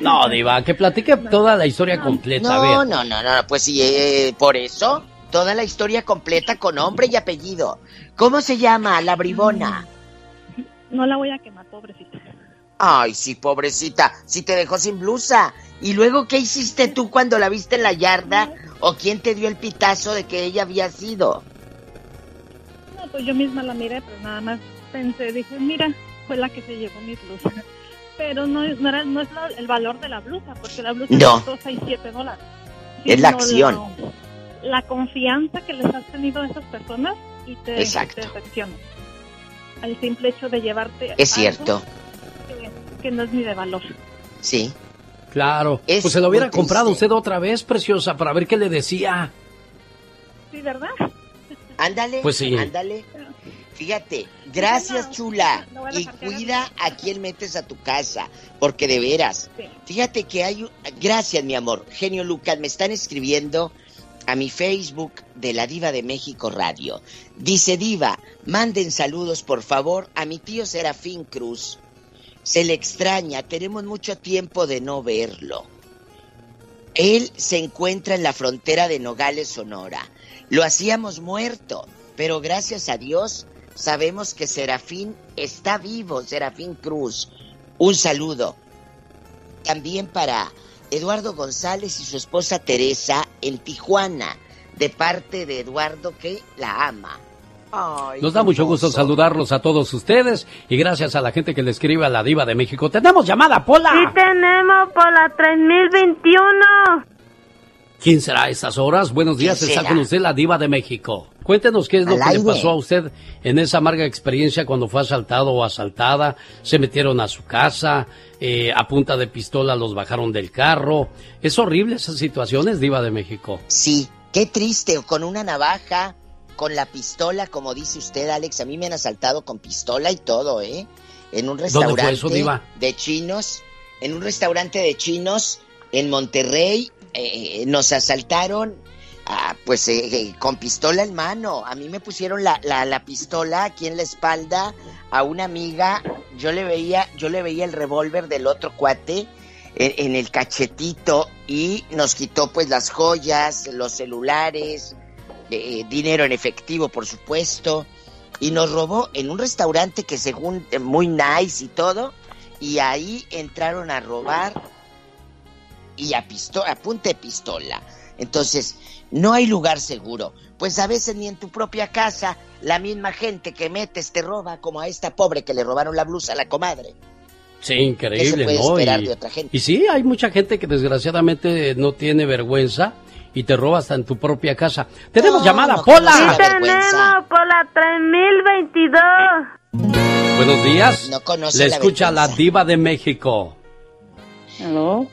No, Diva, que platique toda la historia completa. a No, ver. no, no, no, pues sí, eh, por eso, toda la historia completa con nombre y apellido. ¿Cómo se llama la bribona? No la voy a quemar, pobrecita. Ay, sí, pobrecita, si te dejó sin blusa. ¿Y luego qué hiciste tú cuando la viste en la yarda? ¿O quién te dio el pitazo de que ella había sido? Pues yo misma la miré, pero nada más pensé, dije, mira, fue la que se llevó mi blusa. Pero no, es- no, era, no es la- el valor de la blusa, porque la blusa No. costó 6, 7 dólares. Es la acción. La, la confianza que les has tenido a esas personas y te, Exacto. te. Al simple hecho de llevarte Es algo cierto, que, que no es ni de valor. sí. Claro. Es pues se lo hubiera comprado usted otra vez, preciosa, para ver qué le decía. Sí, ¿verdad? Ándale, Pues sí. ándale. Fíjate, gracias chula. Y cuida a quién metes a tu casa, porque de veras. Fíjate que hay... un- Gracias, mi amor. Genio Lucas, me están escribiendo a mi Facebook de la Diva de México Radio. Dice Diva, manden saludos por favor a mi tío Serafín Cruz. Se le extraña, tenemos mucho tiempo de no verlo. Él se encuentra en la frontera de Nogales, Sonora. Lo hacíamos muerto, pero gracias a Dios sabemos que Serafín está vivo, Serafín Cruz. Un saludo. También para Eduardo González y su esposa Teresa en Tijuana, de parte de Eduardo que la ama. Ay, Nos da mucho gusto hermoso. saludarlos a todos ustedes y gracias a la gente que le escribe a la Diva de México. ¡Tenemos llamada, Pola! Sí tenemos por la 3021. ¿Quién será a estas horas? Buenos días, ¿Quién está con usted la diva de México. Cuéntenos qué es lo que le pasó a usted en esa amarga experiencia cuando fue asaltado o asaltada. Se metieron a su casa, eh, a punta de pistola los bajaron del carro. Es horrible esas situaciones, diva de México. Sí, qué triste, con una navaja, con la pistola, como dice usted, Alex. A mí me han asaltado con pistola y todo, ¿eh? En un ¿Dónde fue restaurante eso, Diva? de chinos, en un restaurante de chinos en Monterrey, eh, nos asaltaron, ah, pues, eh, eh, con pistola en mano. A mí me pusieron la, la, la pistola aquí en la espalda a una amiga. Yo le veía, yo le veía el revólver del otro cuate en, en el cachetito y nos quitó pues las joyas, los celulares, eh, dinero en efectivo, por supuesto, y nos robó en un restaurante que según eh, muy nice y todo, y ahí entraron a robar y a pistola, a punta de pistola. Entonces, no hay lugar seguro. Pues a veces ni en tu propia casa la misma gente que metes te roba, como a esta pobre que le robaron la blusa a la comadre. Sí, ¿Qué increíble, se puede ¿no? esperar y, de otra gente? y sí, hay mucha gente que desgraciadamente no tiene vergüenza y te roba hasta en tu propia casa. Tenemos llamada, no Pola. conoce la vergüenza. por la 3022. Buenos días. No conoce Le la escucha la diva de México.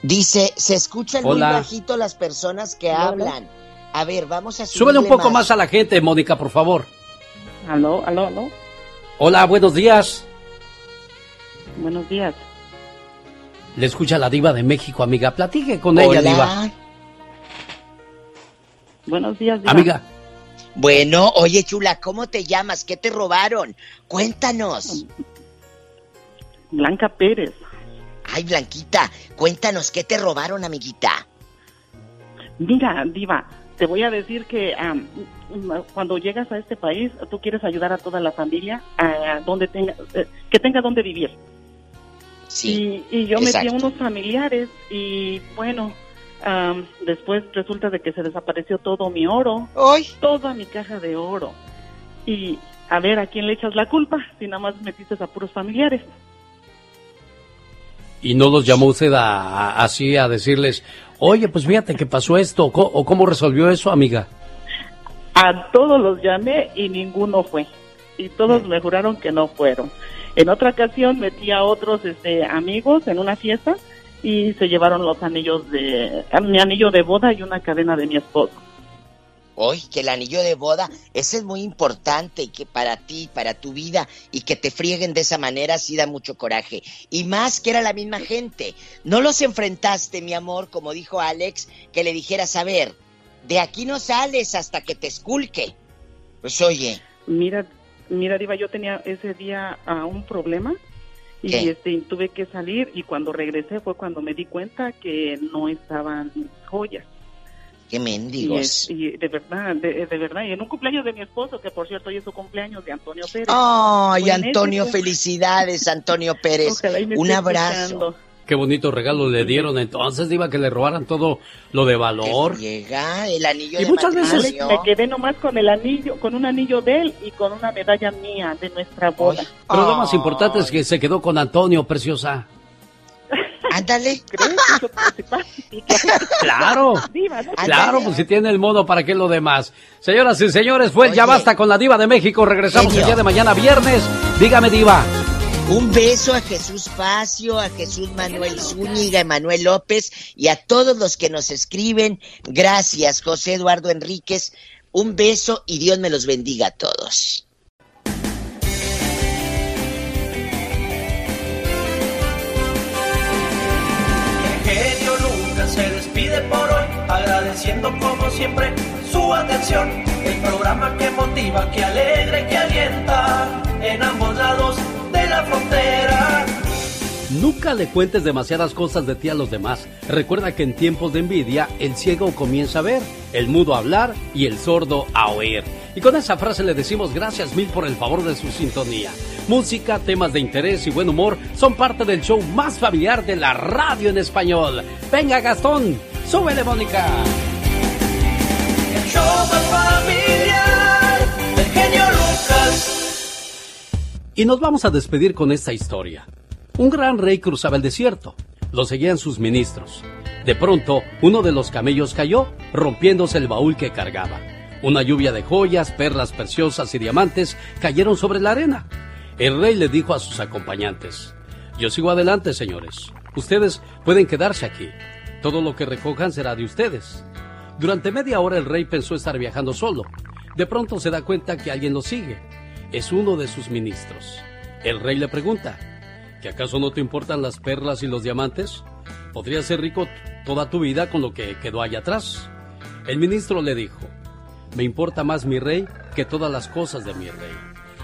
Dice, se escuchan Hola. muy bajito las personas que hablan. A ver, vamos a Súbele un poco más a la gente, Mónica, por favor. Aló, aló, aló. Hola, buenos días. Buenos días. Le escucha la diva de México, amiga. Platique con ella, Hola. diva. Buenos días, Diva. Amiga, Bueno, oye chula, ¿cómo te llamas? ¿Qué te robaron? Cuéntanos. Blanca Pérez. Ay, Blanquita, cuéntanos, ¿qué te robaron, amiguita? Mira, Diva, te voy a decir que mm, cuando llegas a este país, tú quieres ayudar a toda la familia a donde tenga, eh, que tenga donde vivir. Sí. Y, y yo metí a unos familiares y bueno, am, después resulta de que se desapareció todo mi oro, toda mi caja de oro. Y a ver, ¿a quién le echas la culpa si nada más metiste a puros familiares? ¿Y no los llamó usted a, así a decirles, oye, pues fíjate que pasó esto, co- o cómo resolvió eso, amiga? A todos los llamé y ninguno fue. Y todos me juraron que no fueron. En otra ocasión metí a otros este, amigos en una fiesta y se llevaron los anillos de mi anillo de boda y una cadena de mi esposo. Hoy, que el anillo de boda, ese es muy importante y que para ti, para tu vida, y que te frieguen de esa manera sí da mucho coraje. Y más que era la misma gente. No los enfrentaste, mi amor, como dijo Alex, que le dijeras, a ver, de aquí no sales hasta que te esculque. Pues oye, Mira, mira Diva, yo tenía ese día ah, un problema y ¿Qué? este tuve que salir y cuando regresé fue cuando me di cuenta que no estaban mis joyas. Qué Y, mendigos. es- y de verdad, de, de verdad, y en un cumpleaños de mi esposo, que por cierto hoy es su cumpleaños de Antonio Pérez. Ay, ese Antonio, felicidades, Antonio Pérez. Un abrazo. escuchando. Qué bonito regalo le dieron entonces, diva, que le robaran todo lo de valor. Llega el anillo Y de muchas veces- me quedé nomás con el anillo, con un anillo de él y con una medalla mía de nuestra boda. Pero lo más importante es que se quedó con Antonio, preciosa. Ándale. Claro. Diva, ¿no? Claro, pues si tiene el modo, ¿para qué lo demás? Señoras y señores, pues ya basta con la diva de México. Regresamos Genio. el día de mañana, viernes. Dígame, diva. Un beso a Jesús Facio, a Jesús Manuel Zúñiga, Emanuel López y a todos los que nos escriben. Gracias, José Eduardo Enríquez. Un beso y Dios me los bendiga a todos. Despide por hoy, agradeciendo como siempre su atención. El programa que motiva, que alegra que alienta en ambos lados de la frontera. Nunca le cuentes demasiadas cosas de ti a los demás. Recuerda que en tiempos de envidia, el ciego comienza a ver, el mudo a hablar y el sordo a oír. Y con esa frase le decimos gracias mil por el favor de su sintonía. Música, temas de interés y buen humor son parte del show más familiar de la radio en español. Venga, Gastón, súbele, Mónica. El show más familiar del genio Lucas. Y nos vamos a despedir con esta historia. Un gran rey cruzaba el desierto. Lo seguían sus ministros. De pronto, uno de los camellos cayó, rompiéndose el baúl que cargaba. Una lluvia de joyas, perlas preciosas y diamantes cayeron sobre la arena. El rey le dijo a sus acompañantes, Yo sigo adelante, señores. Ustedes pueden quedarse aquí. Todo lo que recojan será de ustedes. Durante media hora el rey pensó estar viajando solo. De pronto se da cuenta que alguien lo sigue. Es uno de sus ministros. El rey le pregunta, ¿que acaso no te importan las perlas y los diamantes? Podrías ser rico toda tu vida con lo que quedó allá atrás. El ministro le dijo, me importa más mi rey que todas las cosas de mi rey.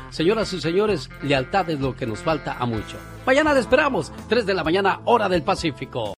Señoras y señores, lealtad es lo que nos falta a mucho. Mañana le esperamos, 3 de la mañana, hora del Pacífico.